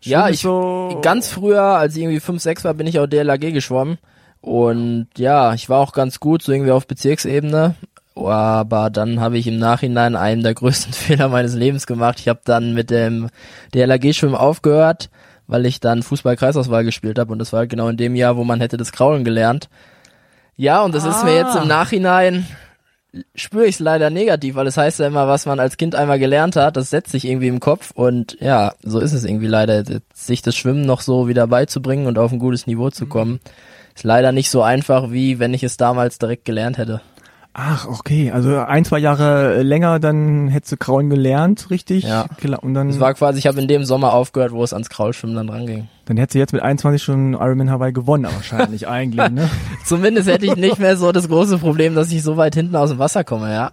Ja, Schwimmen ich ist so ganz früher, als ich irgendwie 5, 6 war, bin ich auch DLAG geschwommen. Und ja, ich war auch ganz gut, so irgendwie auf Bezirksebene. Aber dann habe ich im Nachhinein einen der größten Fehler meines Lebens gemacht. Ich habe dann mit dem DLAG-Schwimmen aufgehört, weil ich dann Fußball-Kreisauswahl gespielt habe. Und das war halt genau in dem Jahr, wo man hätte das Kraulen gelernt. Ja, und das ist mir jetzt im Nachhinein, spüre ich es leider negativ, weil es heißt ja immer, was man als Kind einmal gelernt hat, das setzt sich irgendwie im Kopf und ja, so ist es irgendwie leider, sich das Schwimmen noch so wieder beizubringen und auf ein gutes Niveau zu kommen, ist leider nicht so einfach, wie wenn ich es damals direkt gelernt hätte. Ach, okay. Also ein, zwei Jahre länger, dann hättest du Krauen gelernt, richtig? Ja. Und dann, Es war quasi, ich habe in dem Sommer aufgehört, wo es ans Kraulschwimmen dann ranging. dann hättest du jetzt mit 21 schon Ironman Hawaii gewonnen, wahrscheinlich eigentlich, ne? Zumindest hätte ich nicht mehr so das große Problem, dass ich so weit hinten aus dem Wasser komme, ja.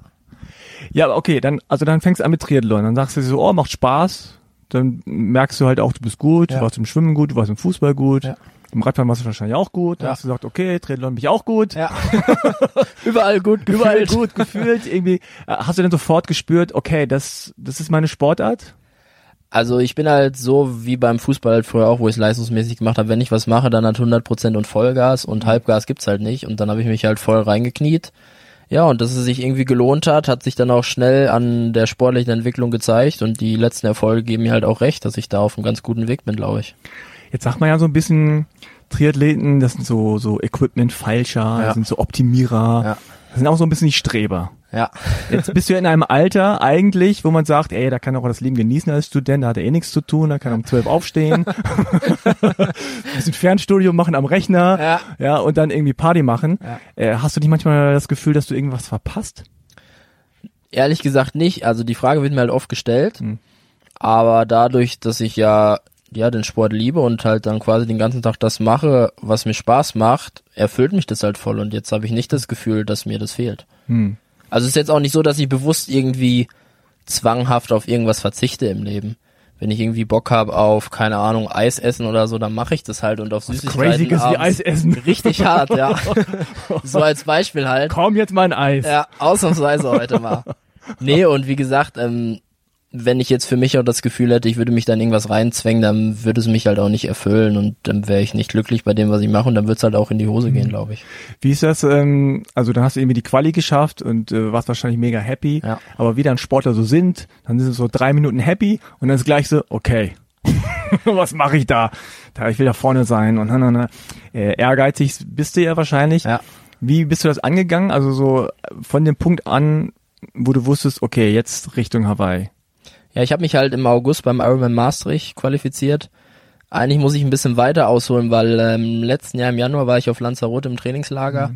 Ja, aber okay, dann, also dann fängst du an mit Triathlon. Dann sagst du dir so, oh, macht Spaß. Dann merkst du halt auch, du bist gut, Ja. du warst im Schwimmen gut, du warst im Fußball gut. Ja. Im Radfahren warst du wahrscheinlich auch gut. Dann Ja. hast du gesagt, okay, Triathlon bin ich auch gut. Ja. Überall gut gefühlt. Überall gut gefühlt. Irgendwie, äh, hast du dann sofort gespürt, okay, das, das ist meine Sportart? Also ich bin halt so wie beim Fußball halt früher auch, wo ich es leistungsmäßig gemacht habe. Wenn ich was mache, dann halt 100% und Vollgas und Halbgas gibt's halt nicht. Und dann habe ich mich halt voll reingekniet. Ja, und dass es sich irgendwie gelohnt hat, hat sich dann auch schnell an der sportlichen Entwicklung gezeigt. Und die letzten Erfolge geben mir halt auch recht, dass ich da auf einem ganz guten Weg bin, glaube ich. Jetzt sagt man ja so ein bisschen, Triathleten, das sind so, so Equipment-Falscher, Ja. das sind so Optimierer. Ja. Das sind auch so ein bisschen die Streber. Ja. Jetzt bist du ja in einem Alter eigentlich, wo man sagt, ey, da kann er auch das Leben genießen als Student, da hat er eh nichts zu tun, da kann er um zwölf aufstehen, bisschen Fernstudium machen am Rechner, Ja. ja, und dann irgendwie Party machen. Äh, hast du nicht manchmal das Gefühl, dass du irgendwas verpasst? Ehrlich gesagt nicht. Also die Frage wird mir halt oft gestellt. Hm. Aber dadurch, dass ich ja, ja den Sport liebe und halt dann quasi den ganzen Tag das mache, was mir Spaß macht, erfüllt mich das halt voll. Und jetzt habe ich nicht das Gefühl, dass mir das fehlt. Hm. Also es ist jetzt auch nicht so, dass ich bewusst irgendwie zwanghaft auf irgendwas verzichte im Leben. Wenn ich irgendwie Bock habe auf, keine Ahnung, Eis essen oder so, dann mache ich das halt und auf Süßigkeiten Crazyes wie abends Eis essen. Richtig hart, ja. so als Beispiel halt. Komm jetzt mal ein Eis. Ja, ausnahmsweise heute mal. Nee, und wie gesagt, ähm, wenn ich jetzt für mich auch das Gefühl hätte, ich würde mich dann irgendwas reinzwängen, dann würde es mich halt auch nicht erfüllen und dann wäre ich nicht glücklich bei dem, was ich mache und dann wird es halt auch in die Hose gehen, glaube ich. Wie ist das? Ähm, also dann hast du irgendwie die Quali geschafft und äh, warst wahrscheinlich mega happy. Ja. Aber wie dann Sportler so sind, dann sind es so drei Minuten happy und dann ist gleich so, okay, was mache ich da? da? Ich will da vorne sein und na, na, na. Äh, ehrgeizig bist du ja wahrscheinlich. Ja. Wie bist du das angegangen? Also so von dem Punkt an, wo du wusstest, okay, jetzt Richtung Hawaii. Ja, ich habe mich halt im August beim Ironman Maastricht qualifiziert. Eigentlich muss ich ein bisschen weiter ausholen, weil ähm, letzten Jahr im Januar war ich auf Lanzarote im Trainingslager.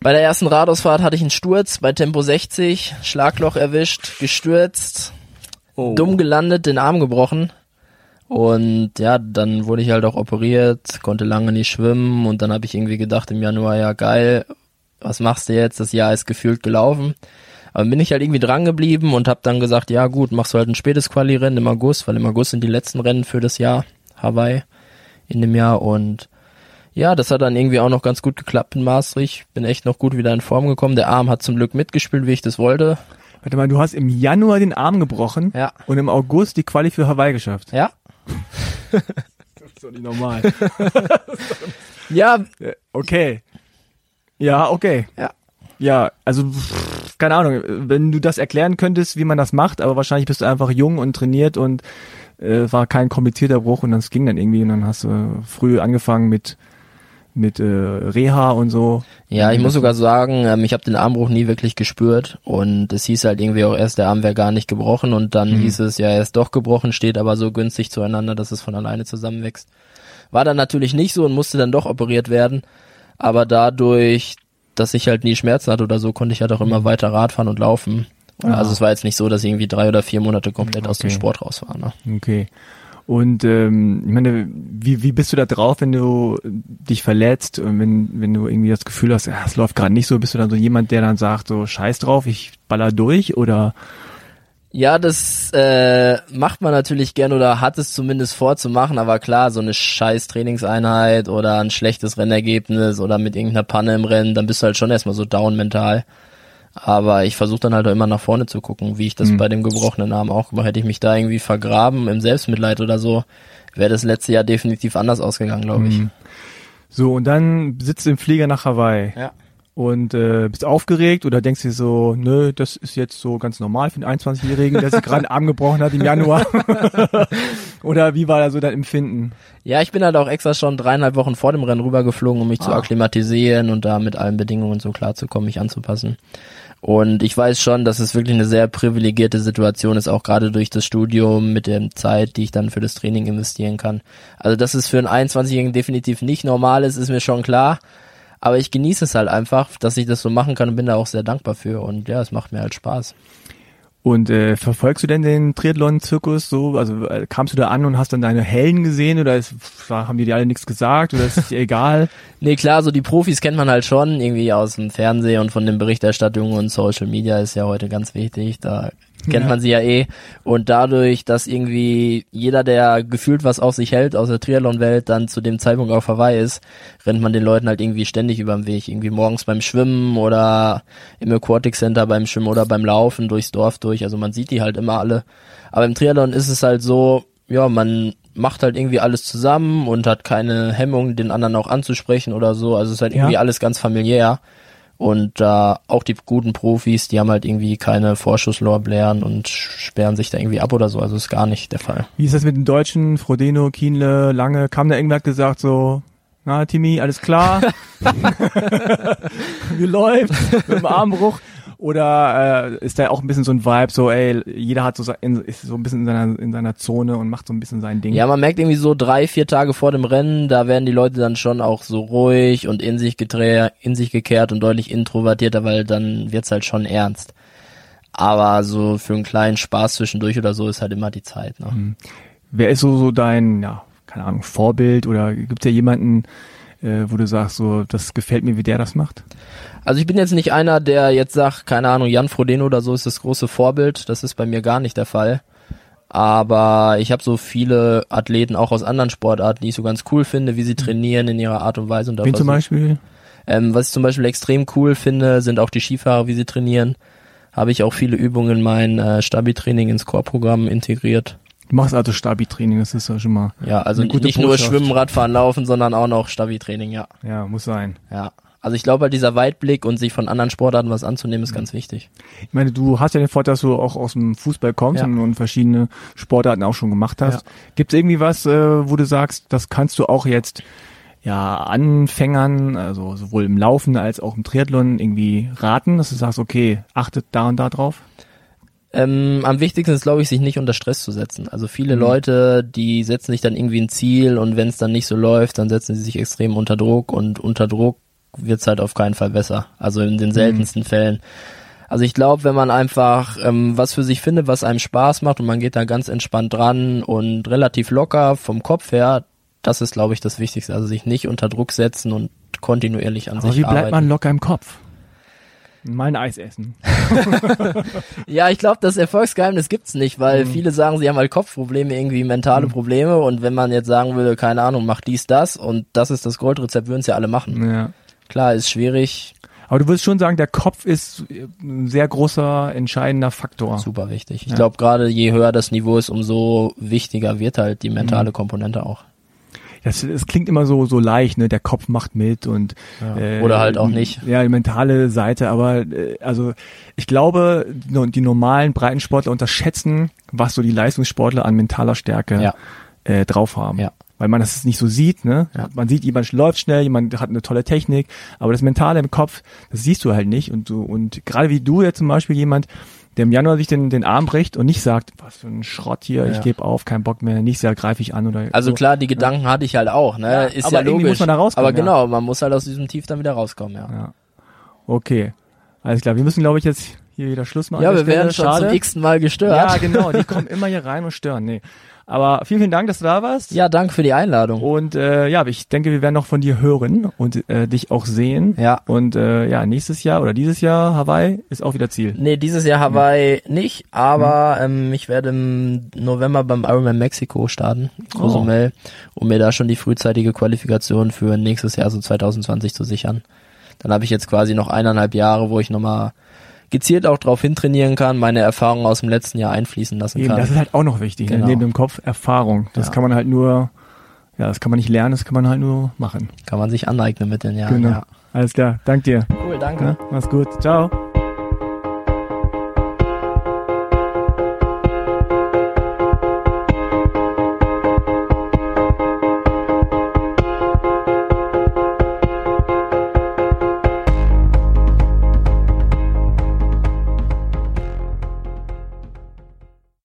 Bei der ersten Radausfahrt hatte ich einen Sturz bei Tempo 60, Schlagloch erwischt, gestürzt, dumm gelandet, den Arm gebrochen. Und ja, dann wurde ich halt auch operiert, konnte lange nicht schwimmen und dann habe ich irgendwie gedacht im Januar, ja geil, was machst du jetzt? Das Jahr ist gefühlt gelaufen. Aber bin ich halt irgendwie dran geblieben und habe dann gesagt, ja gut, machst du halt ein spätes Quali-Rennen im August, weil im August sind die letzten Rennen für das Jahr Hawaii in dem Jahr und ja, das hat dann irgendwie auch noch ganz gut geklappt in Maastricht. Bin echt noch gut wieder in Form gekommen. Der Arm hat zum Glück mitgespielt, wie ich das wollte. Warte mal, du hast im Januar den Arm gebrochen Ja. und im August die Quali für Hawaii geschafft. Ja. Das ist doch nicht normal. Ja, Äh, okay. Ja, okay. Ja. Ja, also pff, keine Ahnung, wenn du das erklären könntest, wie man das macht, aber wahrscheinlich bist du einfach jung und trainiert und äh, war kein komplizierter Bruch und das ging dann irgendwie und dann hast du früh angefangen mit mit äh, Reha und so. Ja, ich muss sogar sagen, ähm, ich habe den Armbruch nie wirklich gespürt und es hieß halt irgendwie auch erst, der Arm wäre gar nicht gebrochen und dann mhm. hieß es, ja, er ist doch gebrochen, steht aber so günstig zueinander, dass es von alleine zusammenwächst. War dann natürlich nicht so und musste dann doch operiert werden, aber dadurch, dass ich halt nie Schmerzen hatte oder so, konnte ich halt auch immer weiter Radfahren und laufen. Ah. Also es war jetzt nicht so, dass ich irgendwie drei oder vier Monate komplett okay. aus dem Sport raus war. Ne? Okay. Und ähm, ich meine, wie, wie bist du da drauf, wenn du dich verletzt und wenn, wenn du irgendwie das Gefühl hast, es läuft gerade nicht so, bist du dann so jemand, der dann sagt, so scheiß drauf, ich baller durch oder ja, das äh, macht man natürlich gern oder hat es zumindest vorzumachen, aber klar, so eine scheiß Trainingseinheit oder ein schlechtes Rennergebnis oder mit irgendeiner Panne im Rennen, dann bist du halt schon erstmal so down mental. Aber ich versuche dann halt auch immer nach vorne zu gucken, wie ich das mhm. bei dem gebrochenen Arm auch gemacht hätte. ich mich da irgendwie vergraben im Selbstmitleid oder so, wäre das letzte Jahr definitiv anders ausgegangen, glaube ich. Mhm. So, und dann sitzt du im Flieger nach Hawaii. Ja und äh, bist aufgeregt oder denkst dir so, nö, das ist jetzt so ganz normal für einen 21-Jährigen, der sich gerade einen Arm gebrochen hat im Januar? oder wie war da so dein Empfinden? Ja, ich bin halt auch extra schon dreieinhalb Wochen vor dem Rennen rübergeflogen, um mich ah. zu akklimatisieren und da mit allen Bedingungen so klarzukommen, mich anzupassen. Und ich weiß schon, dass es wirklich eine sehr privilegierte Situation ist, auch gerade durch das Studium mit der Zeit, die ich dann für das Training investieren kann. Also, dass es für einen 21-Jährigen definitiv nicht normal ist, ist mir schon klar. Aber ich genieße es halt einfach, dass ich das so machen kann und bin da auch sehr dankbar für. Und ja, es macht mir halt Spaß. Und äh, verfolgst du denn den Triathlon-Zirkus so? Also äh, kamst du da an und hast dann deine Hellen gesehen oder ist, haben die dir alle nichts gesagt oder ist es dir egal? nee, klar, so die Profis kennt man halt schon irgendwie aus dem Fernsehen und von den Berichterstattungen und Social Media ist ja heute ganz wichtig. Da kennt ja. man sie ja eh. Und dadurch, dass irgendwie jeder, der gefühlt was auf sich hält aus der Triathlon-Welt, dann zu dem Zeitpunkt auf Hawaii ist, rennt man den Leuten halt irgendwie ständig über den Weg. Irgendwie morgens beim Schwimmen oder im Aquatic Center beim Schwimmen oder beim Laufen durchs Dorf durch. Also man sieht die halt immer alle. Aber im Triathlon ist es halt so, ja, man macht halt irgendwie alles zusammen und hat keine Hemmung, den anderen auch anzusprechen oder so. Also es ist halt irgendwie ja. alles ganz familiär. Und äh, auch die guten Profis, die haben halt irgendwie keine Vorschusslorbeeren und sperren sich da irgendwie ab oder so. Also ist gar nicht der Fall. Wie ist das mit den Deutschen? Frodeno, Kienle, Lange? Kam da irgendwer gesagt so, na Timmy, alles klar? Wie läuft? Mit dem Armbruch? Oder äh, ist da auch ein bisschen so ein Vibe, so ey, jeder hat so in, ist so ein bisschen in seiner in seiner Zone und macht so ein bisschen sein Ding. Ja, man merkt irgendwie so drei, vier Tage vor dem Rennen, da werden die Leute dann schon auch so ruhig und in sich gedreht, in sich gekehrt und deutlich introvertierter, weil dann wird's halt schon ernst. Aber so für einen kleinen Spaß zwischendurch oder so ist halt immer die Zeit. Ne? Mhm. Wer ist so so dein, ja, keine Ahnung, Vorbild oder gibt's ja jemanden, äh, wo du sagst, so, das gefällt mir, wie der das macht? Also ich bin jetzt nicht einer, der jetzt sagt, keine Ahnung, Jan Frodeno oder so ist das große Vorbild. Das ist bei mir gar nicht der Fall. Aber ich habe so viele Athleten auch aus anderen Sportarten, die ich so ganz cool finde, wie sie mhm. trainieren in ihrer Art und Weise. Und Wen zum Beispiel? Ähm, was ich zum Beispiel extrem cool finde, sind auch die Skifahrer, wie sie trainieren. Habe ich auch viele Übungen in mein äh, Stabi-Training ins Core-Programm integriert. Du machst also Stabi-Training, das ist ja schon mal. Ja, also nicht Botschaft. nur Schwimmen, Radfahren, Laufen, sondern auch noch Stabi-Training, ja. Ja, muss sein. Ja. Also ich glaube, dieser Weitblick und sich von anderen Sportarten was anzunehmen, ist ganz wichtig. Ich meine, du hast ja den Vorteil, dass du auch aus dem Fußball kommst ja. und, verschiedene Sportarten auch schon gemacht hast. Ja. Gibt es irgendwie was, äh, wo du sagst, das kannst du auch jetzt ja Anfängern, also sowohl im Laufen als auch im Triathlon irgendwie raten, dass du sagst, okay, achtet da und da drauf? Ähm, am wichtigsten ist, glaube ich, sich nicht unter Stress zu setzen. Also viele mhm. Leute, die setzen sich dann irgendwie ein Ziel und wenn es dann nicht so läuft, dann setzen sie sich extrem unter Druck und unter Druck wird's halt auf keinen Fall besser. Also in den seltensten mhm. Fällen. Also ich glaube, wenn man einfach ähm, was für sich findet, was einem Spaß macht und man geht da ganz entspannt dran und relativ locker vom Kopf her, das ist, glaube ich, das Wichtigste. Also sich nicht unter Druck setzen und kontinuierlich an Aber sich wie bleibt arbeiten. man locker im Kopf? Mal ein Eis essen. ja, ich glaube, das Erfolgsgeheimnis gibt's nicht, weil mhm. viele sagen, sie haben halt Kopfprobleme, irgendwie mentale mhm. Probleme und wenn man jetzt sagen würde, keine Ahnung, mach dies, das und das ist das Goldrezept, würden es ja alle machen. Ja. Klar, ist schwierig. Aber du würdest schon sagen, der Kopf ist ein sehr großer, entscheidender Faktor. Super wichtig. Ich ja. glaube, gerade je höher das Niveau ist, umso wichtiger wird halt die mentale mhm. Komponente auch. das, das klingt immer so so leicht, ne? Der Kopf macht mit und Ja. Oder halt auch nicht. Ja, die mentale Seite, aber äh, also ich glaube, die normalen Breitensportler unterschätzen, was so die Leistungssportler an mentaler Stärke Ja. äh, drauf haben. Ja. Weil man das nicht so sieht, ne? Ja. Man sieht, jemand läuft schnell, jemand hat eine tolle Technik, aber das Mentale im Kopf, das siehst du halt nicht. Und du, und gerade wie du jetzt zum Beispiel jemand, der im Januar sich den, den Arm bricht und nicht sagt, was für ein Schrott hier, ich Ja. gebe auf, kein Bock mehr, nächstes Jahr greife ich an oder Also so. klar, die Gedanken hatte ich halt auch, ne? Ja, ist aber ja logisch. muss man da rauskommen, aber ja. genau, man muss halt aus diesem Tief dann wieder rauskommen, ja. Ja. Okay. Alles klar, wir müssen, glaube ich, jetzt hier wieder Schluss machen. Ja, wir werden schon Schade. zum x-ten Mal gestört. Ja, genau, die kommen immer hier rein und stören. Nee. Aber vielen, vielen Dank, dass du da warst. Ja, danke für die Einladung. Und äh, ja, ich denke, wir werden noch von dir hören und äh, dich auch sehen. Ja. Und äh, ja, nächstes Jahr oder dieses Jahr Hawaii ist auch wieder Ziel. Nee, dieses Jahr Hawaii nicht, aber Mhm. ähm, ich werde im November beim Ironman Mexiko starten, Cozumel, um mir da schon die frühzeitige Qualifikation für nächstes Jahr, so 2020, zu sichern. Dann habe ich jetzt quasi noch eineinhalb Jahre, wo ich nochmal gezielt auch drauf hintrainieren kann, meine Erfahrungen aus dem letzten Jahr einfließen lassen Eben, kann. das ist halt auch noch wichtig, ne? Genau. neben dem Kopf Erfahrung. Das Ja. kann man halt nur, ja, das kann man nicht lernen, das kann man halt nur machen. kann man sich aneignen mit den Jahren. genau. Ja. Alles klar, dank dir. Cool, danke. Ja, mach's gut. Ciao.